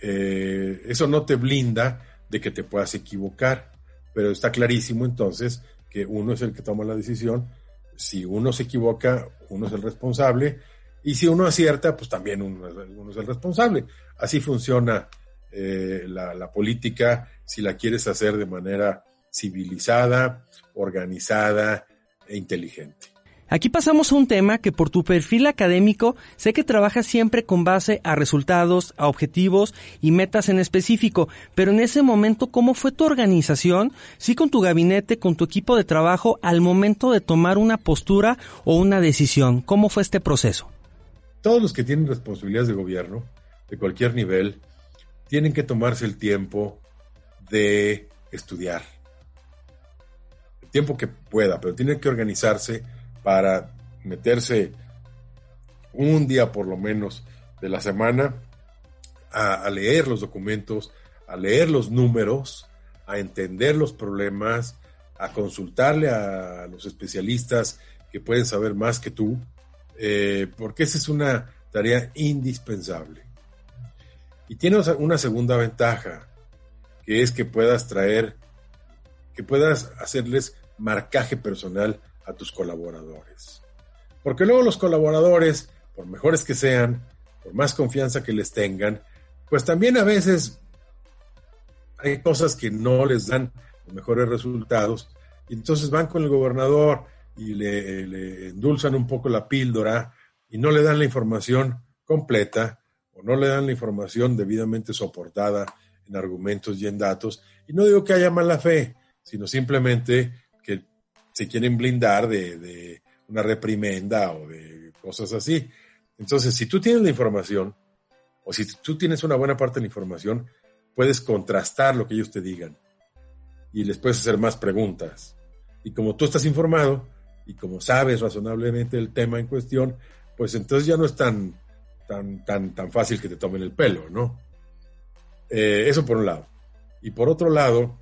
eh, eso no te blinda de que te puedas equivocar, pero está clarísimo entonces que uno es el que toma la decisión. Si uno se equivoca, uno es el responsable y si uno acierta, pues también uno, es el responsable. Así funciona eh, la, política si la quieres hacer de manera civilizada, organizada e inteligente. Aquí pasamos a un tema que por tu perfil académico sé que trabajas siempre con base a resultados, a objetivos y metas en específico, pero en ese momento, ¿cómo fue tu organización? Sí, con tu gabinete, con tu equipo de trabajo, al momento de tomar una postura o una decisión. ¿Cómo fue este proceso? todos los que tienen responsabilidades de gobierno, de cualquier nivel, tienen que tomarse el tiempo de estudiar. El tiempo que pueda, pero tienen que organizarse para meterse un día por lo menos de la semana a, leer los documentos, a leer los números, a entender los problemas, a consultarle a los especialistas que pueden saber más que tú eh, porque esa es una tarea indispensable. Y tiene una segunda ventaja, que es que puedas traer, que puedas hacerles marcaje personal a tus colaboradores. Porque luego los colaboradores, por mejores que sean, por más confianza que les tengan, pues también a veces hay cosas que no les dan los mejores resultados. Y entonces van con el gobernador y le, endulzan un poco la píldora y no le dan la información completa o no le dan la información debidamente soportada en argumentos y en datos. Y no digo que haya mala fe, sino simplemente que se quieren blindar de, una reprimenda o de cosas así. Entonces, si tú tienes la información, o si tú tienes una buena parte de la información, puedes contrastar lo que ellos te digan. y les puedes hacer más preguntas. Y como tú estás informado y como sabes razonablemente el tema en cuestión, pues entonces ya no es tan, tan, tan, tan fácil que te tomen el pelo, ¿no? Eh, eso por un lado. Y por otro lado,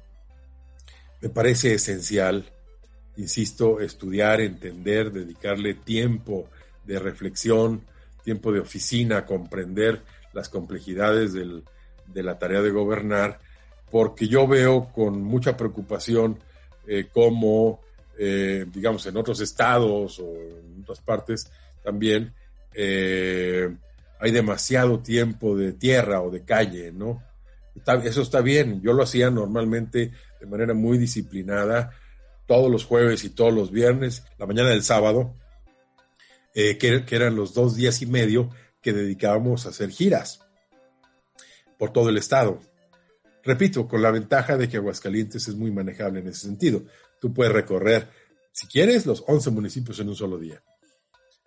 me parece esencial, insisto, estudiar, entender, dedicarle tiempo de reflexión, tiempo de oficina, comprender las complejidades de la tarea de gobernar, porque yo veo con mucha preocupación eh, cómo, eh, digamos, en otros estados o en otras partes también, hay demasiado tiempo de tierra o de calle, ¿no? eso está bien, yo lo hacía normalmente de manera muy disciplinada, todos los jueves y todos los viernes, la mañana del sábado, que, que eran los dos días y medio que dedicábamos a hacer giras por todo el estado. Repito, con la ventaja de que Aguascalientes es muy manejable en ese sentido. Tú puedes recorrer, si quieres, los 11 municipios en un solo día.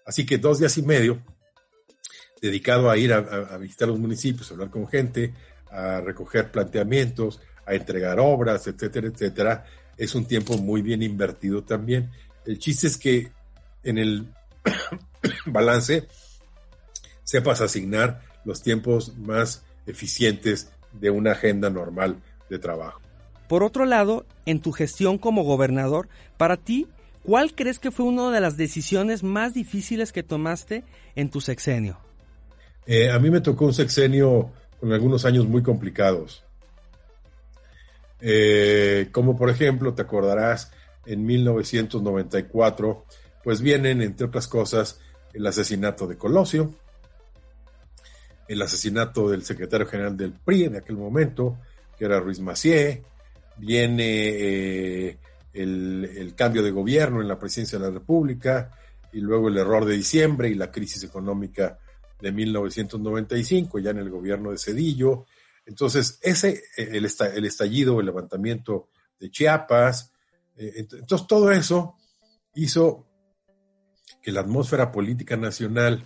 Así que dos días y medio dedicado a ir a, visitar los municipios, a hablar con gente, a recoger planteamientos, a entregar obras, etcétera, etcétera, es un tiempo muy bien invertido también. El chiste es que en el balance sepas asignar los tiempos más eficientes de una agenda normal de trabajo. Por otro lado, en tu gestión como gobernador, para ti, ¿cuál crees que fue una de las decisiones más difíciles que tomaste en tu sexenio? Eh, a mí me tocó un sexenio con algunos años muy complicados. Eh, como por ejemplo, te acordarás, en 1994, pues vienen, entre otras cosas, el asesinato de Colosio, el asesinato del secretario general del PRI en aquel momento, que era Ruiz Macié, viene eh, el, cambio de gobierno en la presidencia de la República, y luego el error de diciembre y la crisis económica de 1995, ya en el gobierno de Cedillo. Entonces, ese, el, el estallido, el levantamiento de Chiapas, eh, entonces todo eso hizo que la atmósfera política nacional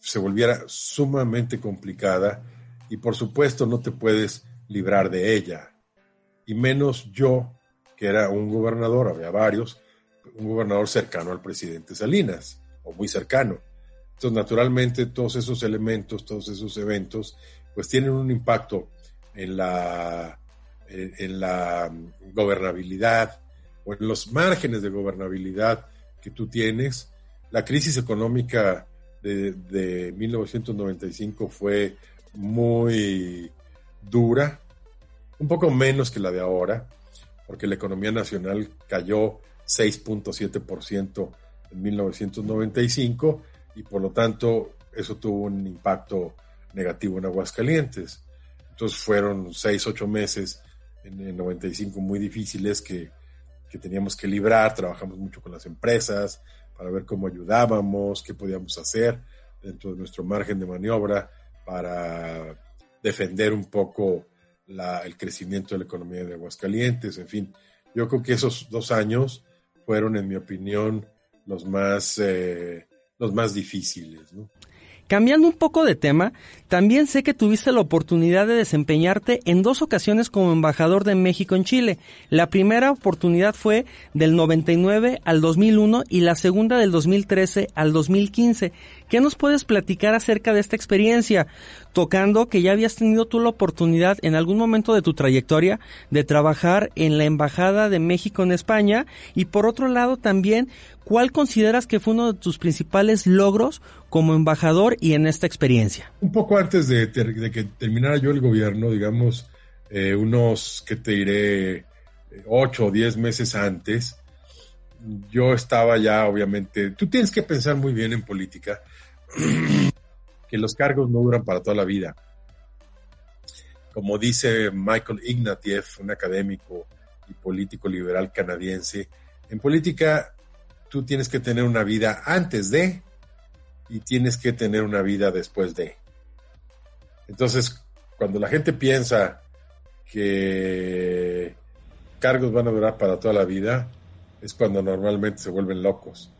se volviera sumamente complicada y por supuesto no te puedes librar de ella. Y menos yo, que era un gobernador, había varios, un gobernador cercano al presidente Salinas, o muy cercano. Entonces, naturalmente, todos esos elementos, todos esos eventos, pues tienen un impacto en la, en, la gobernabilidad o en los márgenes de gobernabilidad que tú tienes. La crisis económica de, 1995 fue muy dura, un poco menos que la de ahora, porque la economía nacional cayó 6.7% en 1995 y por lo tanto eso tuvo un impacto negativo en Aguascalientes. Entonces fueron 6, 8 meses en el 95 muy difíciles que, que teníamos que librar, trabajamos mucho con las empresas, para ver cómo ayudábamos, qué podíamos hacer dentro de nuestro margen de maniobra para defender un poco el crecimiento de la economía de Aguascalientes, en fin. Yo creo que esos dos años fueron, en mi opinión, los más, eh, los más difíciles. ¿no? Cambiando un poco de tema, también sé que tuviste la oportunidad de desempeñarte en dos ocasiones como embajador de México en Chile. La primera oportunidad fue del 99 al 2001 y la segunda del 2013 al 2015. ¿Qué nos puedes platicar acerca de esta experiencia? Tocando que ya habías tenido tú la oportunidad en algún momento de tu trayectoria de trabajar en la Embajada de México en España y por otro lado también, ¿cuál consideras que fue uno de tus principales logros como embajador y en esta experiencia? Un poco antes de, que terminara yo el gobierno, digamos, eh, unos, que te diré, ocho o diez meses antes, yo estaba ya, obviamente, tú tienes que pensar muy bien en política, que los cargos no duran para toda la vida. Como dice Michael Ignatieff, un académico y político liberal canadiense, en política tú tienes que tener una vida antes de y tienes que tener una vida después de. Entonces, cuando la gente piensa que cargos van a durar para toda la vida, es cuando normalmente se vuelven locos.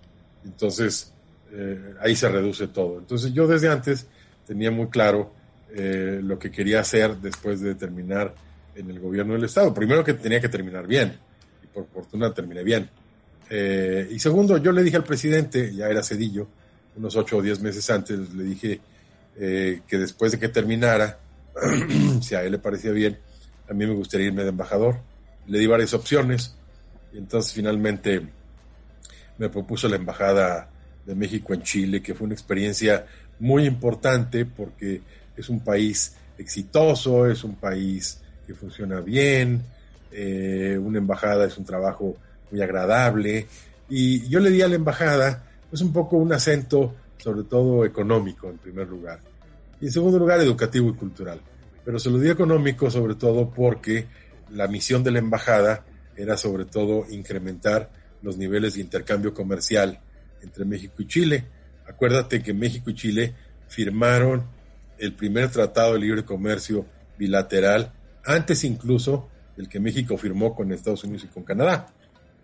Entonces, eh, ahí se reduce todo. Entonces, yo desde antes tenía muy claro eh, lo que quería hacer después de terminar en el gobierno del Estado. Primero que tenía que terminar bien, y por fortuna terminé bien. Eh, y segundo, yo le dije al presidente, ya era Cedillo, unos ocho o diez meses antes, le dije que después de que terminara, si a él le parecía bien, a mí me gustaría irme de embajador. Le di varias opciones y entonces finalmente me propuso la embajada de México en Chile, que fue una experiencia muy importante porque es un país exitoso, es un país que funciona bien, eh, una embajada es un trabajo muy agradable. Y yo le di a la embajada pues un poco un acento sobre todo económico en primer lugar. Y en segundo lugar educativo y cultural. Pero se lo di económico sobre todo porque la misión de la embajada era sobre todo incrementar los niveles de intercambio comercial entre México y Chile. Acuérdate que México y Chile firmaron el primer tratado de libre comercio bilateral, antes incluso del que México firmó con Estados Unidos y con Canadá.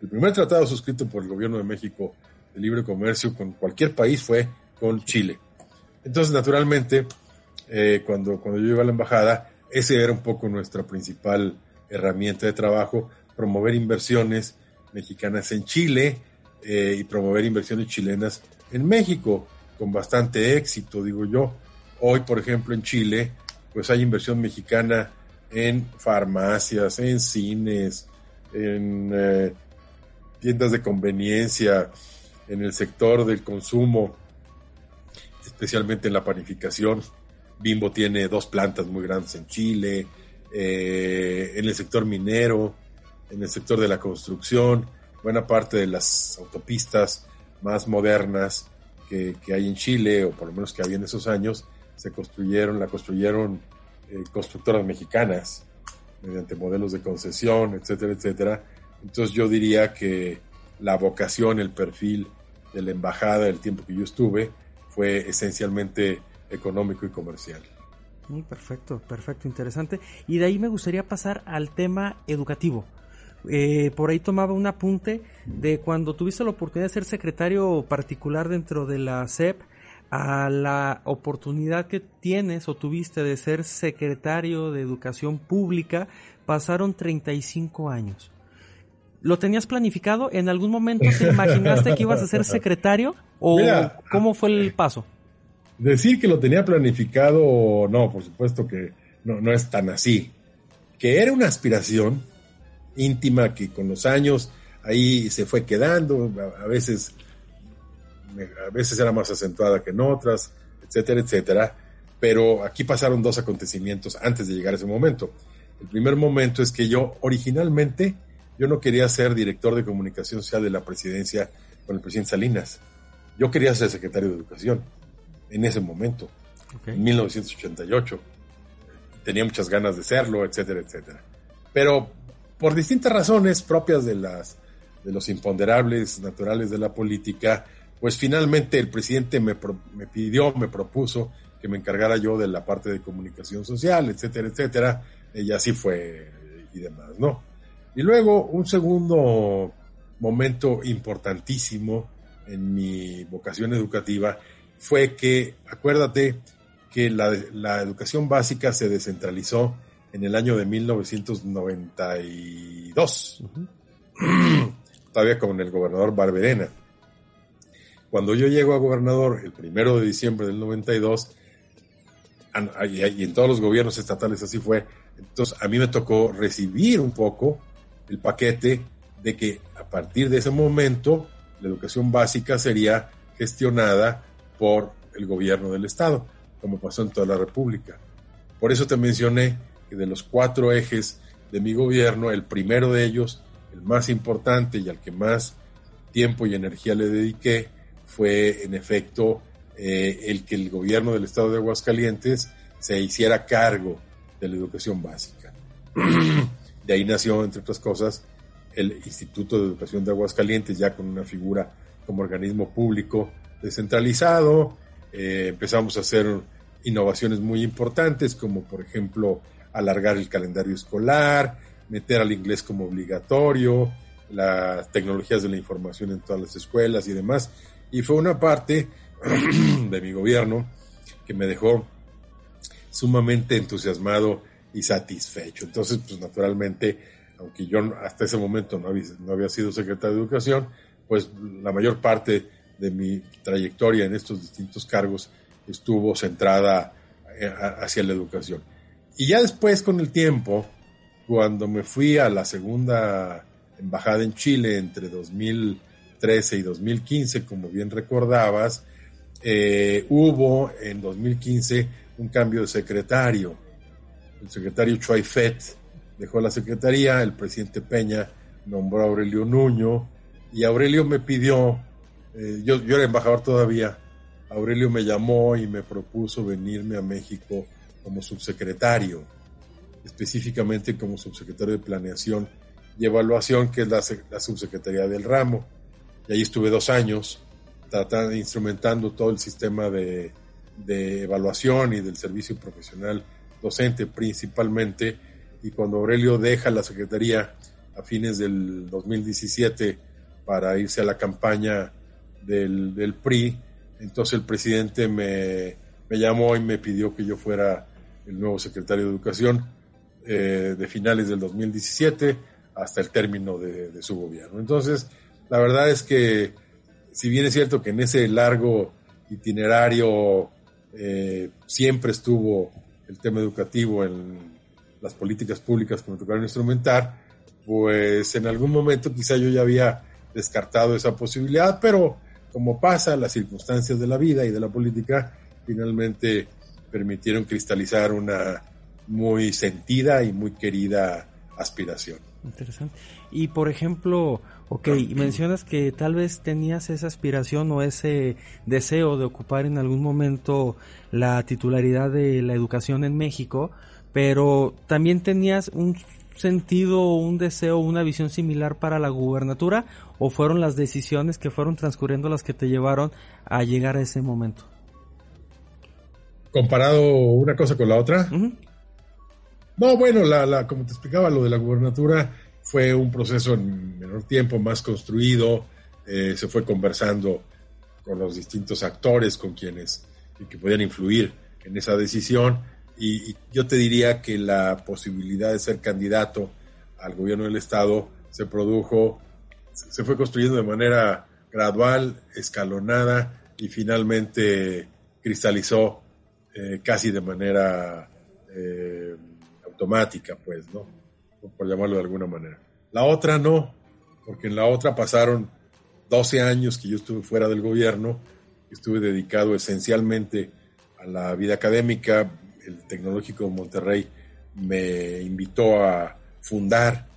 El primer tratado suscrito por el gobierno de México de libre comercio con cualquier país fue con Chile. Entonces, naturalmente, eh, cuando, cuando yo iba a la embajada, ese era un poco nuestra principal herramienta de trabajo, promover inversiones mexicanas en Chile eh, y promover inversiones chilenas en México, con bastante éxito, digo yo. Hoy, por ejemplo, en Chile, pues hay inversión mexicana en farmacias, en cines, en eh, tiendas de conveniencia, en el sector del consumo, especialmente en la panificación. Bimbo tiene dos plantas muy grandes en Chile, eh, en el sector minero, en el sector de la construcción, buena parte de las autopistas más modernas que, hay en Chile, o por lo menos que había en esos años, se construyeron, la construyeron eh, constructoras mexicanas mediante modelos de concesión, etcétera, etcétera. Entonces yo diría que la vocación, el perfil de la embajada, el tiempo que yo estuve, fue esencialmente económico y comercial. Perfecto, perfecto, interesante. Y de ahí me gustaría pasar al tema educativo. Eh, por ahí tomaba un apunte de cuando tuviste la oportunidad de ser secretario particular dentro de la SEP a la oportunidad que tienes o tuviste de ser secretario de Educación Pública, pasaron 35 años. ¿Lo tenías planificado? ¿En algún momento te imaginaste que ibas a ser secretario? ¿O cómo fue el paso? Decir que lo tenía planificado, no, por supuesto que no, no es tan así. Que era una aspiración íntima que con los años ahí se fue quedando, a, veces, a veces era más acentuada que en otras, etcétera, etcétera. Pero aquí pasaron dos acontecimientos antes de llegar a ese momento. El primer momento es que yo originalmente, yo no quería ser director de comunicación social de la presidencia con el presidente Salinas. Yo quería ser secretario de Educación en ese momento, en 1988. Tenía muchas ganas de serlo, etcétera, etcétera. Pero por distintas razones propias de, las, de los imponderables naturales de la política, pues finalmente el presidente me, me pidió, me propuso que me encargara yo de la parte de comunicación social, etcétera, etcétera, y así fue y demás, ¿no? Y luego un segundo momento importantísimo en mi vocación educativa fue que, acuérdate, que la, educación básica se descentralizó en el año de 1992, todavía con el gobernador Barberena. Cuando yo llego a gobernador el primero de diciembre del 92, y en todos los gobiernos estatales así fue, entonces a mí me tocó recibir un poco el paquete de que a partir de ese momento la educación básica sería gestionada por el gobierno del Estado, como pasó en toda la República. Por eso te mencioné de los cuatro ejes de mi gobierno, el primero de ellos, el más importante y al que más tiempo y energía le dediqué, fue en efecto eh, el que el gobierno del Estado de Aguascalientes se hiciera cargo de la educación básica. De ahí nació, entre otras cosas, el Instituto de Educación de Aguascalientes, ya con una figura como organismo público descentralizado, eh, empezamos a hacer innovaciones muy importantes, como por ejemplo alargar el calendario escolar, meter al inglés como obligatorio, las tecnologías de la información en todas las escuelas y demás. Y fue una parte de mi gobierno que me dejó sumamente entusiasmado y satisfecho. Entonces, pues naturalmente, aunque yo hasta ese momento no había, no había sido secretario de Educación, pues la mayor parte de mi trayectoria en estos distintos cargos estuvo centrada eh, hacia la educación. Y ya después, con el tiempo, cuando me fui a la segunda embajada en Chile entre 2013 y 2015, como bien recordabas, eh, hubo en 2015 un cambio de secretario. El secretario Fett dejó la secretaría, el presidente Peña nombró a Aurelio Nuño y Aurelio me pidió, eh, yo, yo era embajador todavía, Aurelio me llamó y me propuso venirme a México como subsecretario, específicamente como subsecretario de Planeación y Evaluación, que es la, la subsecretaría del ramo. Y ahí estuve dos años tratando, instrumentando todo el sistema de, de evaluación y del servicio profesional docente principalmente. Y cuando Aurelio deja la Secretaría a fines del 2017 para irse a la campaña del, del PRI, entonces el presidente me, me, llamó y me pidió que yo fuera el nuevo secretario de Educación eh, de finales del 2017 hasta el término de, su gobierno. Entonces, la verdad es que, si bien es cierto que en ese largo itinerario eh, siempre estuvo el tema educativo en las políticas públicas que me tocaron instrumentar, pues en algún momento quizá yo ya había descartado esa posibilidad, pero como pasa, las circunstancias de la vida y de la política finalmente permitieron cristalizar una muy sentida y muy querida aspiración. Interesante. Y por ejemplo, ok, mencionas que tal vez tenías esa aspiración o ese deseo de ocupar en algún momento la titularidad de la educación en México, pero también tenías un sentido, un deseo, una visión similar para la gubernatura o fueron las decisiones que fueron transcurriendo las que te llevaron a llegar a ese momento? Comparado una cosa con la otra. No, bueno, la, la, como te explicaba, lo de la gubernatura fue un proceso en menor tiempo, más construido, eh, se fue conversando con los distintos actores, con quienes que podían influir en esa decisión. Y, y, yo te diría que la posibilidad de ser candidato al gobierno del Estado se produjo, se fue construyendo de manera gradual, escalonada y finalmente cristalizó eh, casi de manera eh, automática, pues, ¿no? Por llamarlo de alguna manera. La otra no, porque en la otra pasaron 12 años que yo estuve fuera del gobierno, estuve dedicado esencialmente a la vida académica. El Tecnológico de Monterrey me invitó a fundar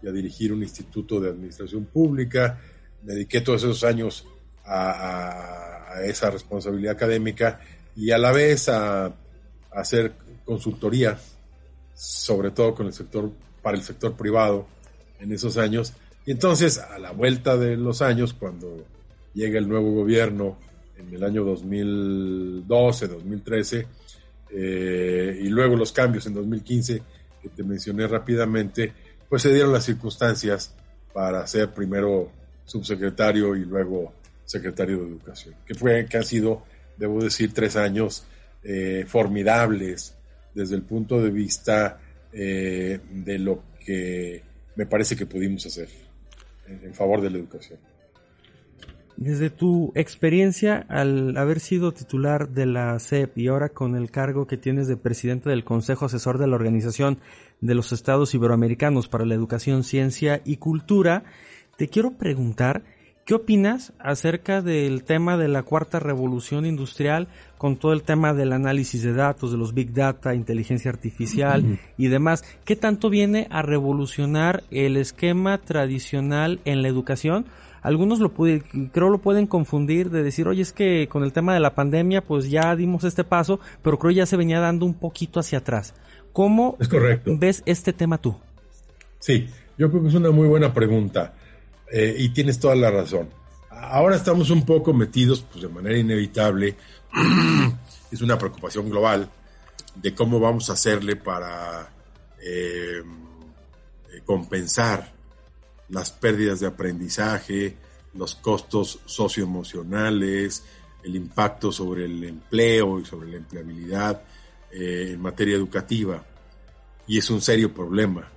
y a dirigir un instituto de administración pública. Me dediqué todos esos años a, a, a esa responsabilidad académica y a la vez a, hacer consultoría sobre todo con el sector, para el sector privado en esos años. Y entonces, a la vuelta de los años, cuando llega el nuevo gobierno en el año 2012, 2013, eh, y luego los cambios en 2015, que te mencioné rápidamente, pues se dieron las circunstancias para ser primero subsecretario y luego secretario de Educación, que, fue, que han sido, debo decir, tres años eh, formidables desde el punto de vista eh, de lo que me parece que pudimos hacer en, en, favor de la educación. Desde tu experiencia al haber sido titular de la CEP y ahora con el cargo que tienes de presidente del Consejo Asesor de la Organización de los Estados Iberoamericanos para la Educación, Ciencia y Cultura, te quiero preguntar ¿Qué opinas acerca del tema de la cuarta revolución industrial con todo el tema del análisis de datos, de los big data, inteligencia artificial y demás? ¿Qué tanto viene a revolucionar el esquema tradicional en la educación? Algunos lo puede, creo lo pueden confundir de decir, oye, es que con el tema de la pandemia pues ya dimos este paso, pero creo ya se venía dando un poquito hacia atrás. ¿Cómo es correcto. ves este tema tú? Sí, yo creo que es una muy buena pregunta. Eh, y tienes toda la razón. Ahora estamos un poco metidos, pues de manera inevitable, es una preocupación global de cómo vamos a hacerle para eh, compensar las pérdidas de aprendizaje, los costos socioemocionales, el impacto sobre el empleo y sobre la empleabilidad eh, en materia educativa. Y es un serio problema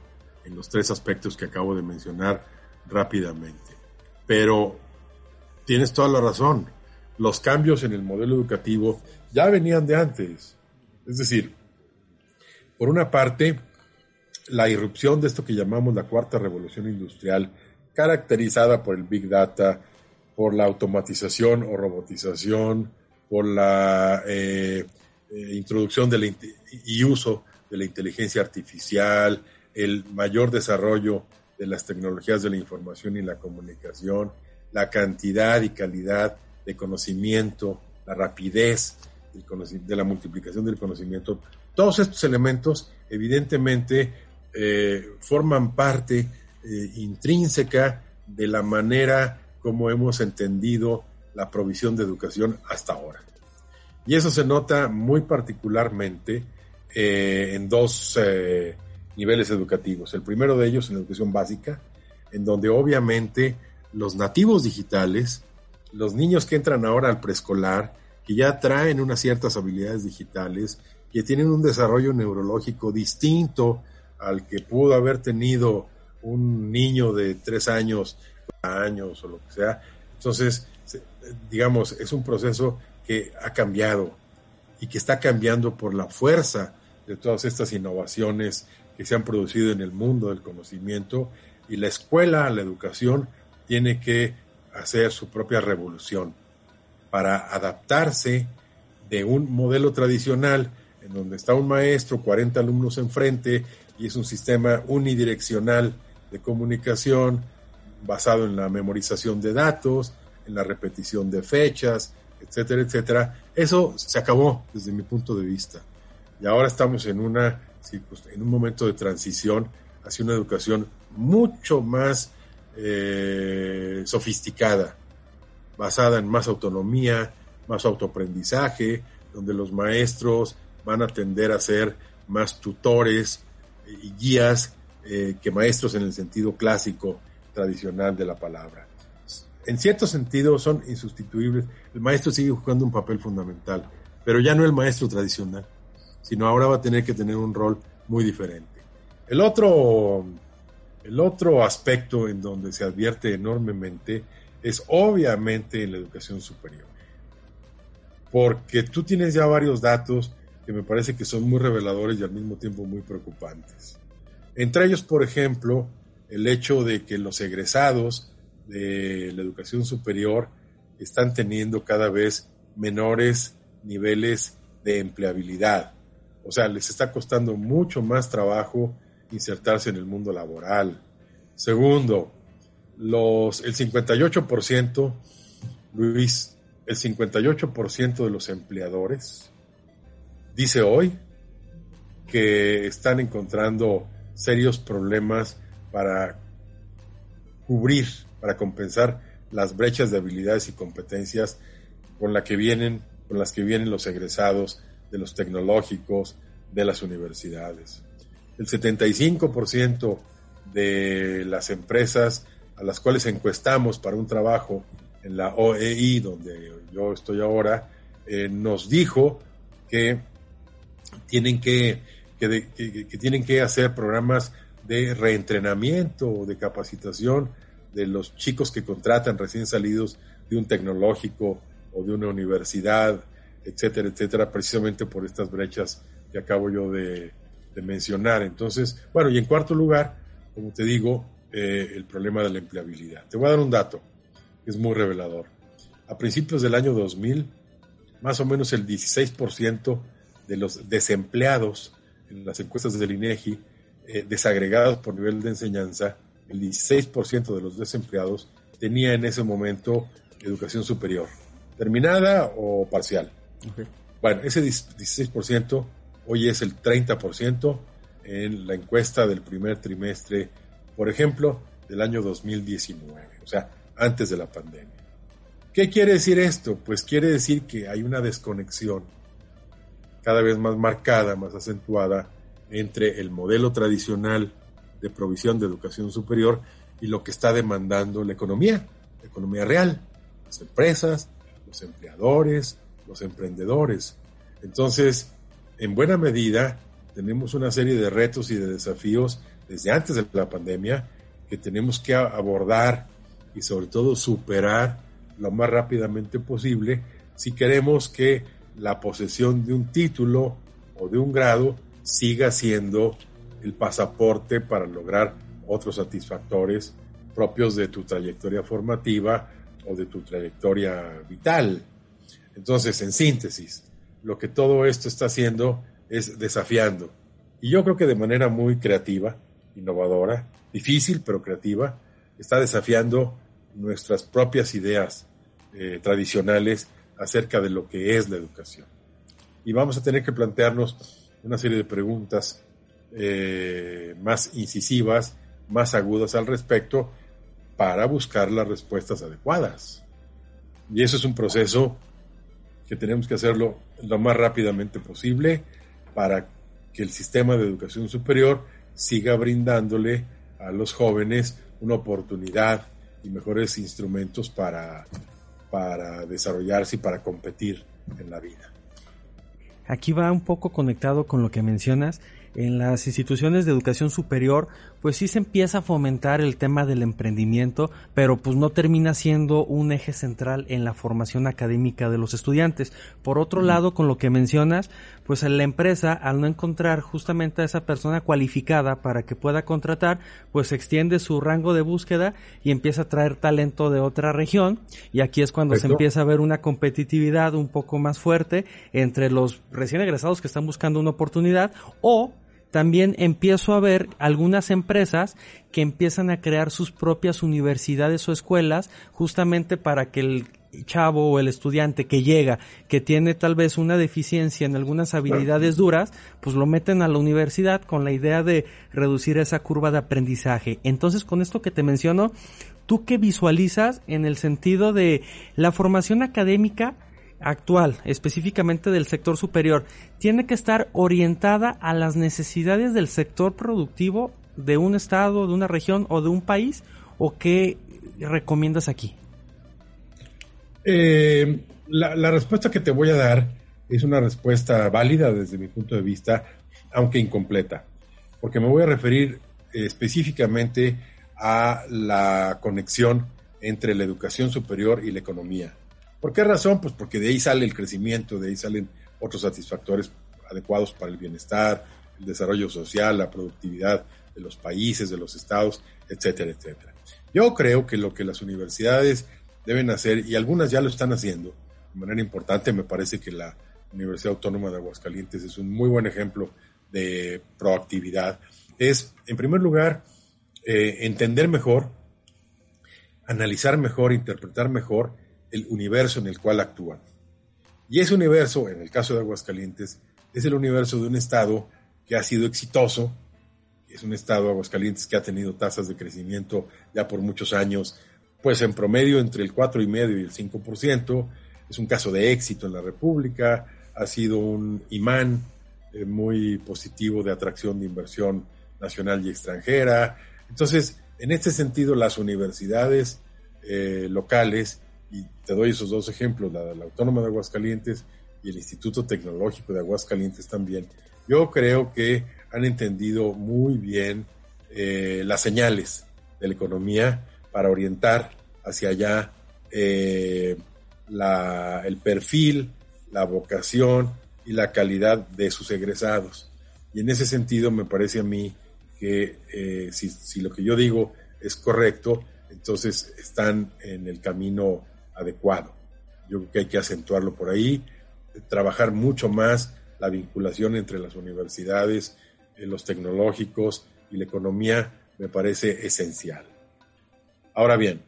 en los tres aspectos que acabo de mencionar rápidamente. Pero tienes toda la razón. Los cambios en el modelo educativo ya venían de antes. Es decir, por una parte, la irrupción de esto que llamamos la cuarta revolución industrial, caracterizada por el Big Data, por la automatización o robotización, por la eh, eh, introducción de y uso de la inteligencia artificial, el mayor desarrollo de las tecnologías de la información y la comunicación, la cantidad y calidad de conocimiento, la rapidez de la multiplicación del conocimiento, todos estos elementos evidentemente eh, forman parte eh, intrínseca de la manera como hemos entendido la provisión de educación hasta ahora. Y eso se nota muy particularmente eh, en dos niveles educativos. El primero de ellos en la educación básica, en donde obviamente los nativos digitales, los niños que entran ahora al preescolar, que ya traen unas ciertas habilidades digitales, que tienen un desarrollo neurológico distinto al que pudo haber tenido un niño de tres años, años o lo que sea. Entonces, digamos, es un proceso que ha cambiado y que está cambiando por la fuerza de todas estas innovaciones que se han producido en el mundo del conocimiento y la escuela, la educación, tiene que hacer su propia revolución para adaptarse de un modelo tradicional en donde está un maestro, 40 alumnos enfrente y es un sistema unidireccional de comunicación basado en la memorización de datos, en la repetición de fechas, etcétera, etcétera. Eso se acabó desde mi punto de vista. Y ahora estamos en, una, en un momento de transición hacia una educación mucho más eh, sofisticada, basada en más autonomía, más autoaprendizaje, donde los maestros van a tender a ser más tutores y guías eh, que maestros en el sentido clásico tradicional de la palabra. En cierto sentido son insustituibles. El maestro sigue jugando un papel fundamental, pero ya no el maestro tradicional, sino ahora va a tener que tener un rol muy diferente. El otro el otro aspecto en donde se advierte enormemente es obviamente en la educación superior. Porque tú tienes ya varios datos que me parece que son muy reveladores y al mismo tiempo muy preocupantes. Entre ellos, por ejemplo, el hecho de que los egresados de la educación superior están teniendo cada vez menores niveles de empleabilidad. O sea, les está costando mucho más trabajo insertarse en el mundo laboral. Segundo, los, el 58%, Luis, el 58% de los empleadores dice hoy que están encontrando serios problemas para cubrir, para compensar las brechas de habilidades y competencias con, la que vienen, con las que vienen los egresados de los tecnológicos, de las universidades. El 75% de las empresas a las cuales encuestamos para un trabajo en la OEI, donde yo estoy ahora, eh, nos dijo que tienen que, que, tienen que hacer programas de reentrenamiento o de capacitación de los chicos que contratan recién salidos de un tecnológico o de una universidad, etcétera, etcétera, precisamente por estas brechas que acabo yo de, mencionar. Entonces, bueno, y en cuarto lugar, como te digo, eh, el problema de la empleabilidad. Te voy a dar un dato que es muy revelador. A principios del año 2000, más o menos el 16% de los desempleados en las encuestas del INEGI, eh, desagregados por nivel de enseñanza, el 16% de los desempleados tenía en ese momento educación superior, terminada o parcial. Bueno, ese 16% Hoy es el 30% en la encuesta del primer trimestre, por ejemplo, del año 2019, o sea, antes de la pandemia. ¿Qué quiere decir esto? Pues quiere decir que hay una desconexión cada vez más marcada, más acentuada entre el modelo tradicional de provisión de educación superior y lo que está demandando la economía, la economía real, las empresas, los empleadores, los emprendedores. Entonces, en buena medida tenemos una serie de retos y de desafíos desde antes de la pandemia que tenemos que abordar y sobre todo superar lo más rápidamente posible si queremos que la posesión de un título o de un grado siga siendo el pasaporte para lograr otros satisfactores propios de tu trayectoria formativa o de tu trayectoria vital. Entonces, en síntesis, lo que todo esto está haciendo es desafiando. Y yo creo que de manera muy creativa, innovadora, difícil pero creativa, está desafiando nuestras propias ideas eh, tradicionales acerca de lo que es la educación. Y vamos a tener que plantearnos una serie de preguntas eh, más incisivas, más agudas al respecto, para buscar las respuestas adecuadas. Y eso es un proceso que tenemos que hacerlo lo más rápidamente posible para que el sistema de educación superior siga brindándole a los jóvenes una oportunidad y mejores instrumentos para, para desarrollarse y para competir en la vida. Aquí va un poco conectado con lo que mencionas en las instituciones de educación superior, pues sí se empieza a fomentar el tema del emprendimiento, pero pues no termina siendo un eje central en la formación académica de los estudiantes. Por otro lado, con lo que mencionas, pues la empresa, al no encontrar justamente a esa persona cualificada para que pueda contratar, pues extiende su rango de búsqueda y empieza a traer talento de otra región. Y aquí es cuando se empieza a ver una competitividad un poco más fuerte entre los recién egresados que están buscando una oportunidad o también empiezo a ver algunas empresas que empiezan a crear sus propias universidades o escuelas justamente para que el chavo o el estudiante que llega, que tiene tal vez una deficiencia en algunas habilidades duras, pues lo meten a la universidad con la idea de reducir esa curva de aprendizaje. Entonces, con esto que te menciono, ¿tú qué visualizas en el sentido de la formación académica? Actual, específicamente del sector superior, tiene que estar orientada a las necesidades del sector productivo de un estado, de una región o de un país? ¿O qué recomiendas aquí? Eh, la, respuesta que te voy a dar es una respuesta válida desde mi punto de vista, aunque incompleta, porque me voy a referir específicamente a la conexión entre la educación superior y la economía. ¿Por qué razón? Pues porque de ahí sale el crecimiento, de ahí salen otros satisfactores adecuados para el bienestar, el desarrollo social, la productividad de los países, de los estados, etcétera, etcétera. Yo creo que lo que las universidades deben hacer, y algunas ya lo están haciendo de manera importante, me parece que la Universidad Autónoma de Aguascalientes es un muy buen ejemplo de proactividad, es, en primer lugar, eh, entender mejor, analizar mejor, interpretar mejor el universo en el cual actúan. Y ese universo, en el caso de Aguascalientes, es el universo de un estado que ha sido exitoso, es un estado Aguascalientes que ha tenido tasas de crecimiento ya por muchos años, pues en promedio entre el 4,5 y el 5%, es un caso de éxito en la República, ha sido un imán eh, muy positivo de atracción de inversión nacional y extranjera. Entonces, en este sentido, las universidades eh, locales y te doy esos dos ejemplos, la, Autónoma de Aguascalientes y el Instituto Tecnológico de Aguascalientes también, yo creo que han entendido muy bien eh, las señales de la economía para orientar hacia allá eh, la, el perfil, la vocación y la calidad de sus egresados. Y en ese sentido me parece a mí que eh, si, si, lo que yo digo es correcto, entonces están en el camino adecuado. Yo creo que hay que acentuarlo por ahí, trabajar mucho más la vinculación entre las universidades, eh, los tecnológicos y la economía me parece esencial. Ahora bien,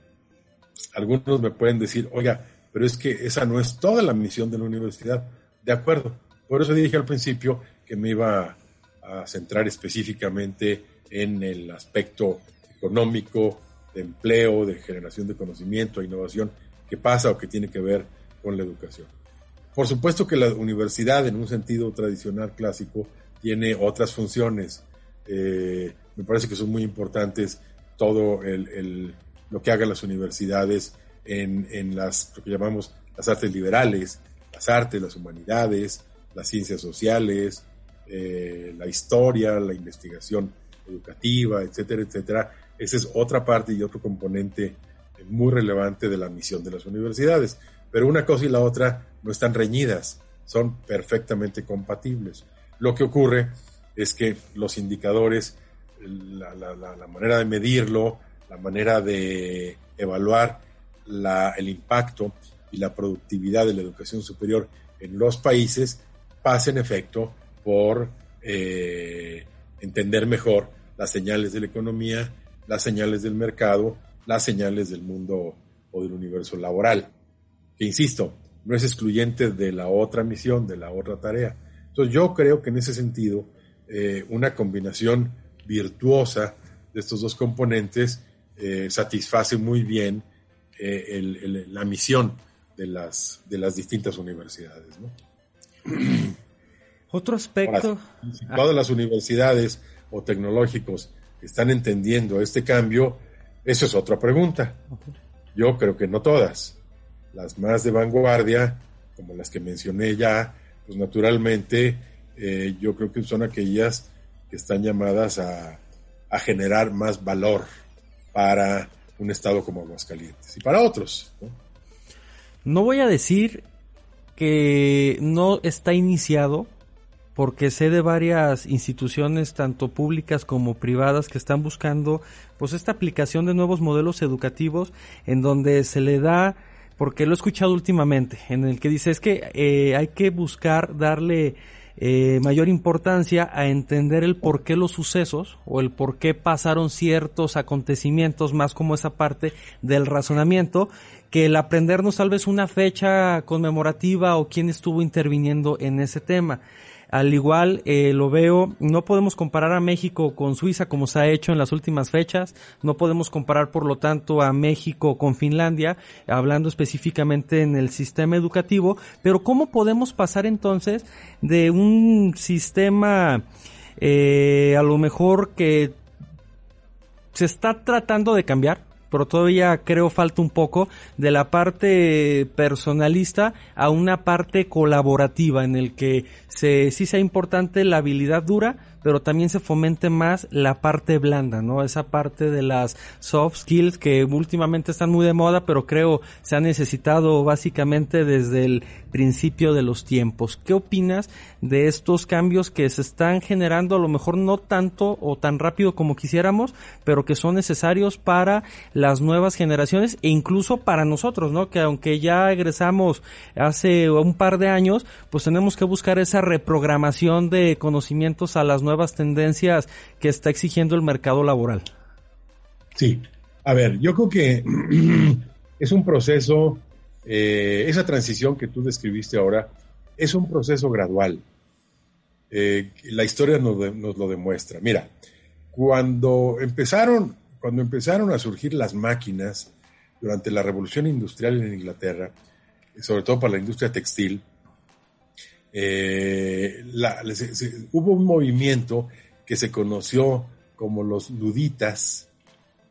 algunos me pueden decir, oiga, pero es que esa no es toda la misión de la universidad. De acuerdo, por eso dije al principio que me iba a centrar específicamente en el aspecto económico, de empleo, de generación de conocimiento, innovación que pasa o que tiene que ver con la educación. Por supuesto que la universidad, en un sentido tradicional clásico, tiene otras funciones. Eh, me parece que son muy importantes todo el, lo que hagan las universidades en, en las, lo que llamamos las artes liberales, las artes, las humanidades, las ciencias sociales, eh, la historia, la investigación educativa, etcétera, etcétera. Esa es otra parte y otro componente muy relevante de la misión de las universidades. Pero una cosa y la otra no están reñidas, son perfectamente compatibles. Lo que ocurre es que los indicadores, la, manera de medirlo, la manera de evaluar el impacto y la productividad de la educación superior en los países pasa en efecto por eh, entender mejor las señales de la economía, las señales del mercado, las señales del mundo o del universo laboral, que insisto, no es excluyente de la otra misión, de la otra tarea. Entonces yo creo que en ese sentido, eh, una combinación virtuosa de estos dos componentes eh, satisface muy bien la misión de las, de las distintas universidades. ¿no? Otro aspecto. si todas las universidades o tecnológicos están entendiendo este cambio, eso es otra pregunta. Yo creo que no todas. Las más de vanguardia, como las que mencioné ya, pues naturalmente eh, yo creo que son aquellas que están llamadas a, a, generar más valor para un estado como Aguascalientes y para otros. ¿no? no voy a decir que no está iniciado, porque sé de varias instituciones, tanto públicas como privadas, que están buscando pues esta aplicación de nuevos modelos educativos en donde se le da, porque lo he escuchado últimamente, en el que dice es que eh, hay que buscar darle eh, mayor importancia a entender el por qué los sucesos o el por qué pasaron ciertos acontecimientos, más como esa parte del razonamiento, que el aprendernos tal vez una fecha conmemorativa o quién estuvo interviniendo en ese tema. Al igual eh, lo veo, no podemos comparar a México con Suiza como se ha hecho en las últimas fechas, no podemos comparar por lo tanto a México con Finlandia, hablando específicamente en el sistema educativo, pero ¿cómo podemos pasar entonces de un sistema eh, a lo mejor que se está tratando de cambiar, pero todavía creo falta un poco de la parte personalista a una parte colaborativa en el que se, sí sea importante la habilidad dura, pero también se fomente más la parte blanda, ¿no? Esa parte de las soft skills que últimamente están muy de moda, pero creo se ha necesitado básicamente desde el principio de los tiempos. ¿Qué opinas de estos cambios que se están generando, a lo mejor no tanto o tan rápido como quisiéramos, pero que son necesarios para las nuevas generaciones e incluso para nosotros, ¿no? Que aunque ya egresamos hace un par de años, pues tenemos que buscar esa reprogramación de conocimientos a las nuevas tendencias que está exigiendo el mercado laboral. Sí, a ver, yo creo que es un proceso, eh, esa transición que tú describiste ahora, es un proceso gradual. Eh, la historia nos, nos, lo demuestra. Mira, cuando empezaron, cuando empezaron a surgir las máquinas durante la revolución industrial en Inglaterra, sobre todo para la industria textil, eh, hubo un movimiento que se conoció como los luditas,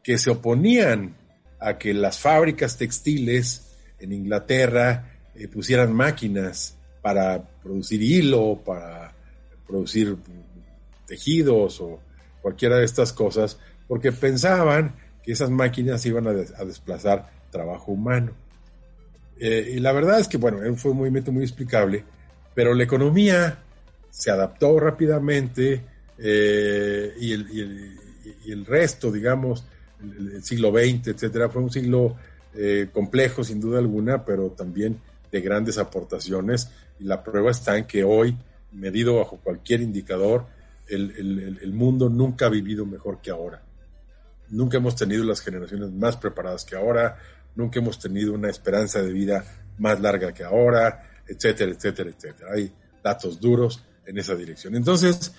que se oponían a que las fábricas textiles en Inglaterra eh, pusieran máquinas para producir hilo, para producir tejidos o cualquiera de estas cosas, porque pensaban que esas máquinas iban a, desplazar trabajo humano. Eh, y la verdad es que, bueno, fue un movimiento muy explicable, pero la economía se adaptó rápidamente eh, y, el, resto, digamos, el, siglo XX, etcétera, fue un siglo eh, complejo sin duda alguna, pero también de grandes aportaciones. Y la prueba está en que hoy, medido bajo cualquier indicador, el mundo nunca ha vivido mejor que ahora. Nunca hemos tenido las generaciones más preparadas que ahora, nunca hemos tenido una esperanza de vida más larga que ahora, etcétera, etcétera, etcétera. Hay datos duros en esa dirección. Entonces,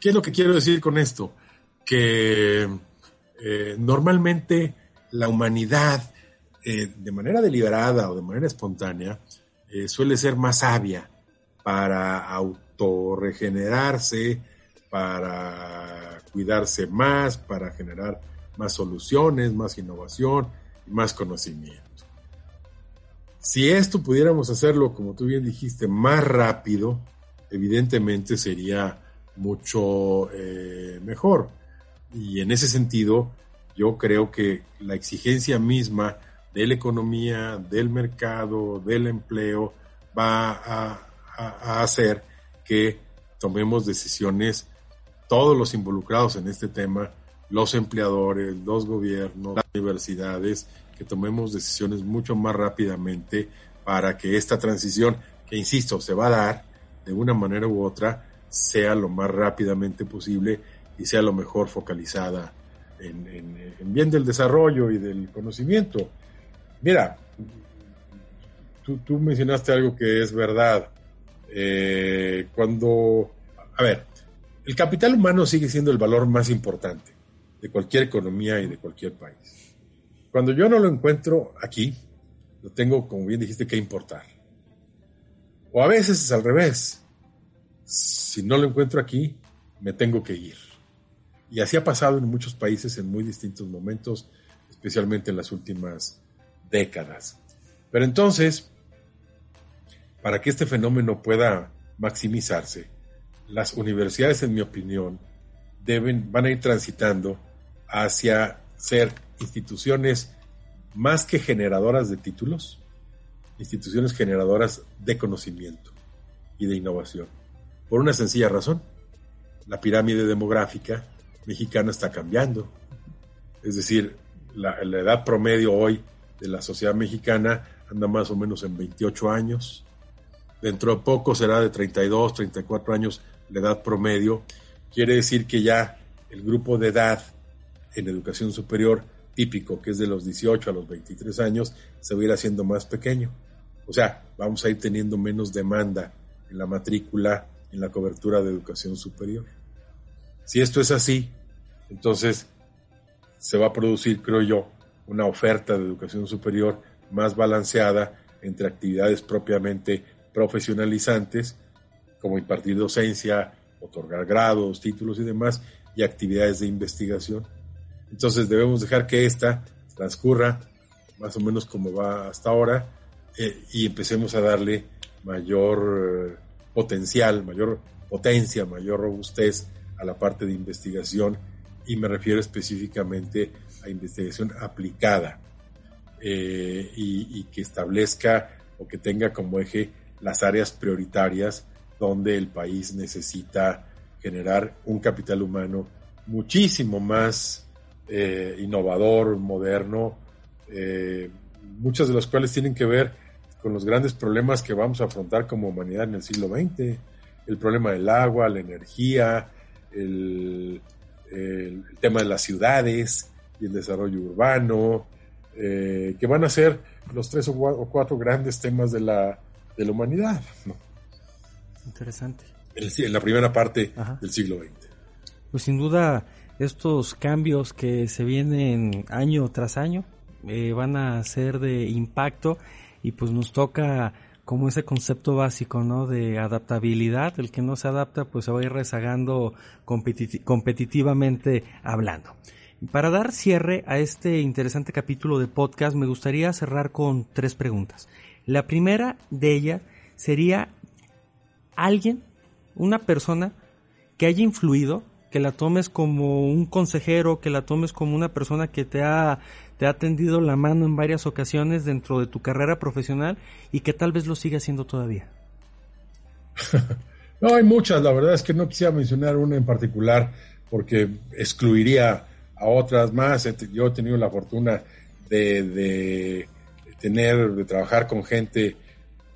¿qué es lo que quiero decir con esto? Que eh, normalmente la humanidad, eh, de manera deliberada o de manera espontánea, eh, suele ser más sabia para autorregenerarse, para cuidarse más, para generar más soluciones, más innovación más conocimiento. Si esto pudiéramos hacerlo, como tú bien dijiste, más rápido, evidentemente sería mucho eh, mejor. Y en ese sentido, yo creo que la exigencia misma de la economía, del mercado, del empleo, va a, a hacer que tomemos decisiones, todos los involucrados en este tema, los empleadores, los gobiernos, las universidades, tomemos decisiones mucho más rápidamente para que esta transición, que insisto, se va a dar de una manera u otra, sea lo más rápidamente posible y sea lo mejor focalizada en, bien del desarrollo y del conocimiento. Mira, tú, mencionaste algo que es verdad. Eh, cuando, a ver, el capital humano sigue siendo el valor más importante de cualquier economía y de cualquier país. Cuando yo no lo encuentro aquí, lo tengo, como bien dijiste, que importar. O a veces es al revés. Si no lo encuentro aquí, me tengo que ir. Y así ha pasado en muchos países en muy distintos momentos, especialmente en las últimas décadas. Pero entonces, para que este fenómeno pueda maximizarse, las universidades, en mi opinión, deben, van a ir transitando hacia ser instituciones más que generadoras de títulos, instituciones generadoras de conocimiento y de innovación. Por una sencilla razón, la pirámide demográfica mexicana está cambiando. Es decir, la, edad promedio hoy de la sociedad mexicana anda más o menos en 28 años. Dentro de poco será de 32, 34 años la edad promedio. Quiere decir que ya el grupo de edad en educación superior típico, que es de los 18 a los 23 años, se va a ir haciendo más pequeño. O sea, vamos a ir teniendo menos demanda en la matrícula, en la cobertura de educación superior. Si esto es así, entonces se va a producir, creo yo, una oferta de educación superior más balanceada entre actividades propiamente profesionalizantes, como impartir docencia, otorgar grados, títulos y demás, y actividades de investigación. Entonces debemos dejar que esta transcurra más o menos como va hasta ahora eh, y empecemos a darle mayor eh, potencial, mayor potencia, mayor robustez a la parte de investigación y me refiero específicamente a investigación aplicada eh, y, que establezca o que tenga como eje las áreas prioritarias donde el país necesita generar un capital humano muchísimo más eh, innovador, moderno, eh, muchas de las cuales tienen que ver con los grandes problemas que vamos a afrontar como humanidad en el siglo XX, el problema del agua, la energía, el, tema de las ciudades y el desarrollo urbano, eh, que van a ser los tres o cuatro, grandes temas de la, de la humanidad. Interesante. En, la primera parte del siglo XX. Pues sin duda estos cambios que se vienen año tras año eh, van a ser de impacto y pues nos toca como ese concepto básico, ¿no? De adaptabilidad. El que no se adapta, pues se va a ir rezagando competitivamente hablando. Para dar cierre a este interesante capítulo de podcast, me gustaría cerrar con tres preguntas. La primera de ellas sería alguien, una persona que haya influido que la tomes como un consejero, que la tomes como una persona que te ha, te ha tendido la mano en varias ocasiones dentro de tu carrera profesional y que tal vez lo siga haciendo todavía. no, hay muchas, la verdad es que no quisiera mencionar una en particular porque excluiría a otras más. Yo he tenido la fortuna de, de tener, de trabajar con gente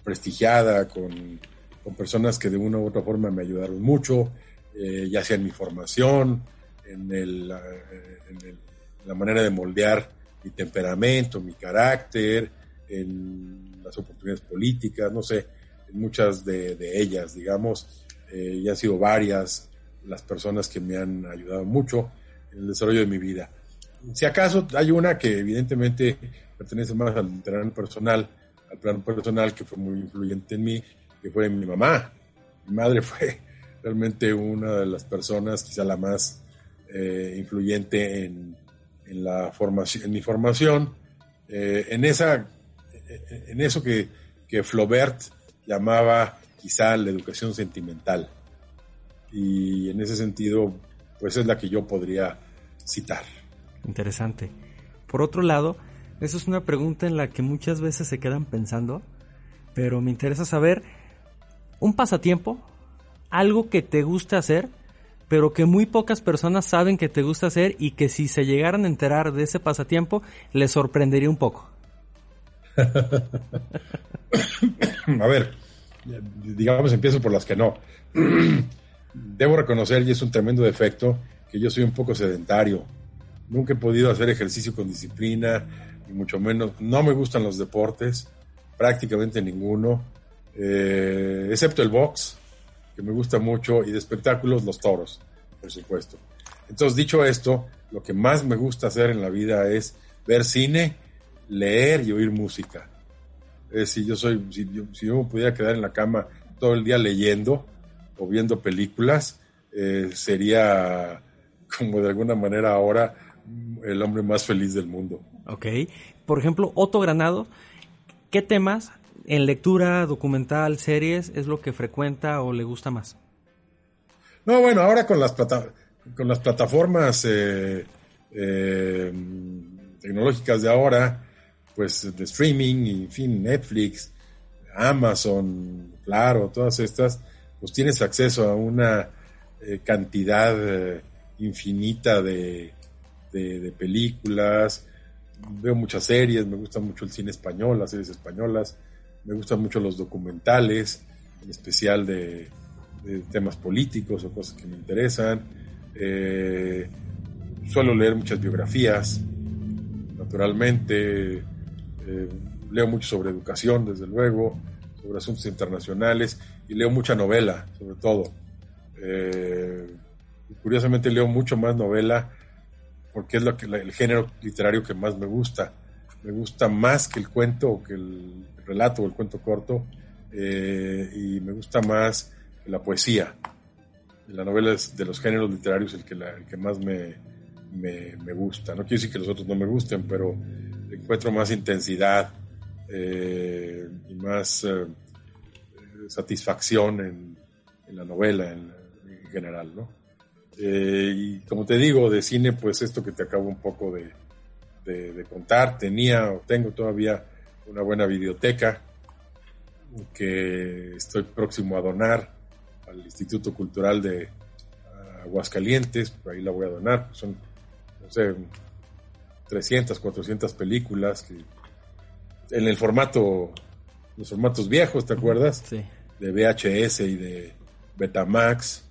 prestigiada, con, con personas que de una u otra forma me ayudaron mucho. Eh, ya sea en mi formación, en, el, en, la manera de moldear mi temperamento, mi carácter, en las oportunidades políticas, no sé, en muchas de, ellas, digamos, eh, ya han sido varias las personas que me han ayudado mucho en el desarrollo de mi vida. Si acaso hay una que evidentemente pertenece más al terreno personal, al plano personal, que fue muy influyente en mí, que fue mi mamá. Mi madre fue realmente una de las personas, quizá la más eh, influyente en, la formación, en mi formación, eh, en, esa, en eso que, que Flaubert llamaba quizá la educación sentimental. y en ese sentido, pues es la que yo podría citar. Interesante. Por otro lado, esa es una pregunta en la que muchas veces se quedan pensando, pero me interesa saber un pasatiempo, algo que te gusta hacer, pero que muy pocas personas saben que te gusta hacer y que si se llegaran a enterar de ese pasatiempo, les sorprendería un poco. a ver, digamos, empiezo por las que no. Debo reconocer, y es un tremendo defecto, que yo soy un poco sedentario. Nunca he podido hacer ejercicio con disciplina, ni mucho menos. No me gustan los deportes, prácticamente ninguno, eh, excepto el box, que me gusta mucho, y de espectáculos los toros, por supuesto. Entonces, dicho esto, lo que más me gusta hacer en la vida es ver cine, leer y oír música. Es yo soy, si yo, me pudiera quedar en la cama todo el día leyendo o viendo películas, eh, sería como de alguna manera ahora el hombre más feliz del mundo. Ok. Por ejemplo, Otto Granado, ¿qué temas en lectura, documental, series es lo que frecuenta o le gusta más? No, bueno, ahora con las, con las plataformas eh, eh, tecnológicas de ahora, pues de streaming, y, en fin, Netflix, Amazon, claro, todas estas, pues tienes acceso a una eh, cantidad infinita de, de, películas, veo muchas series, me gusta mucho el cine español, las series españolas, me gustan mucho los documentales, en especial de, temas políticos o cosas que me interesan. Eh, suelo leer muchas biografías, naturalmente. Eh, leo mucho sobre educación, desde luego, sobre asuntos internacionales y leo mucha novela, sobre todo. Eh, curiosamente leo mucho más novela porque es lo que, el género literario que más me gusta. Me gusta más que el cuento o que el relato o el cuento corto eh, y me gusta más la poesía. La novela es de los géneros literarios el que, el que más me, me, gusta. No quiero decir que los otros no me gusten, pero encuentro más intensidad eh, y más eh, satisfacción en, en, la novela en, en general, ¿no? Eh, y como te digo, de cine, pues esto que te acabo un poco de, contar, tenía o tengo todavía una buena biblioteca que estoy próximo a donar al Instituto Cultural de Aguascalientes, por ahí la voy a donar, son, no sé, 300, 400 películas que, en el formato, los formatos viejos, ¿te acuerdas? Sí. De VHS y de Betamax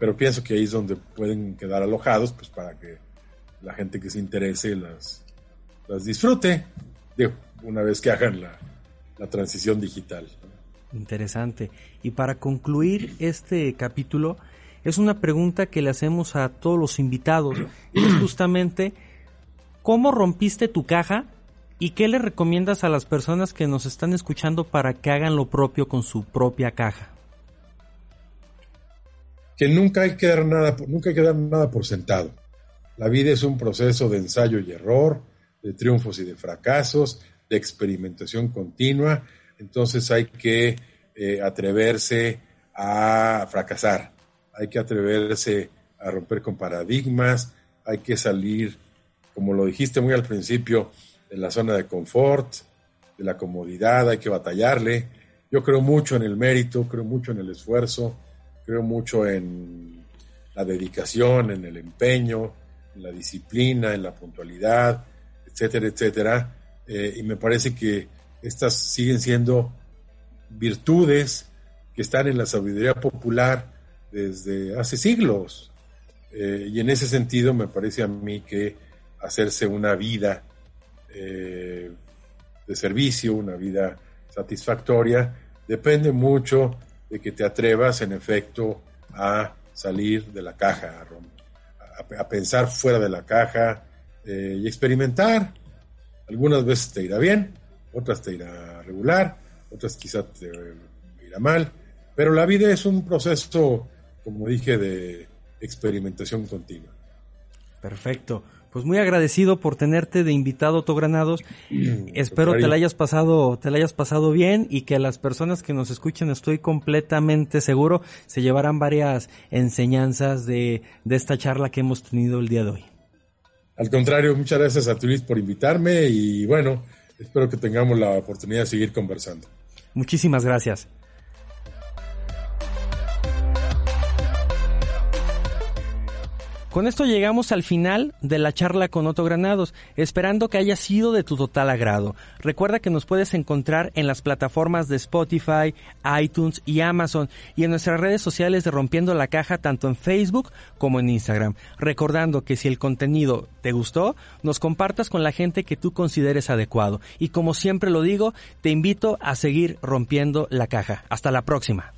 pero pienso que ahí es donde pueden quedar alojados, pues para que la gente que se interese las, las disfrute, una vez que hagan la, transición digital. Interesante. Y para concluir este capítulo, es una pregunta que le hacemos a todos los invitados, y es justamente, ¿cómo rompiste tu caja? ¿Y qué le recomiendas a las personas que nos están escuchando para que hagan lo propio con su propia caja? que nunca hay que dar nada, nunca hay que dar nada por sentado. La vida es un proceso de ensayo y error, de triunfos y de fracasos, de experimentación continua. Entonces hay que eh, atreverse a fracasar, hay que atreverse a romper con paradigmas, hay que salir, como lo dijiste muy al principio, de la zona de confort, de la comodidad, hay que batallarle. Yo creo mucho en el mérito, creo mucho en el esfuerzo, creo mucho en la dedicación, en el empeño, en la disciplina, en la puntualidad, etcétera, etcétera. Eh, y me parece que estas siguen siendo virtudes que están en la sabiduría popular desde hace siglos. Eh, y en ese sentido me parece a mí que hacerse una vida eh, de servicio, una vida satisfactoria, depende mucho de que te atrevas en efecto a salir de la caja, a, pensar fuera de la caja y experimentar. Algunas veces te irá bien, otras te irá regular, otras quizás te irá mal, pero la vida es un proceso, como dije, de experimentación continua. Perfecto. Pues muy agradecido por tenerte de invitado Otto Granados. Espero te la hayas pasado, te la hayas pasado bien y que las personas que nos escuchen, estoy completamente seguro, se llevarán varias enseñanzas de, de esta charla que hemos tenido el día de hoy. Al contrario, muchas gracias a Turis por invitarme y bueno, espero que tengamos la oportunidad de seguir conversando. Muchísimas gracias. Con esto llegamos al final de la charla con Otto Granados, esperando que haya sido de tu total agrado. Recuerda que nos puedes encontrar en las plataformas de Spotify, iTunes y Amazon y en nuestras redes sociales de Rompiendo la Caja tanto en Facebook como en Instagram. Recordando que si el contenido te gustó, nos compartas con la gente que tú consideres adecuado. Y como siempre lo digo, te invito a seguir rompiendo la caja. Hasta la próxima.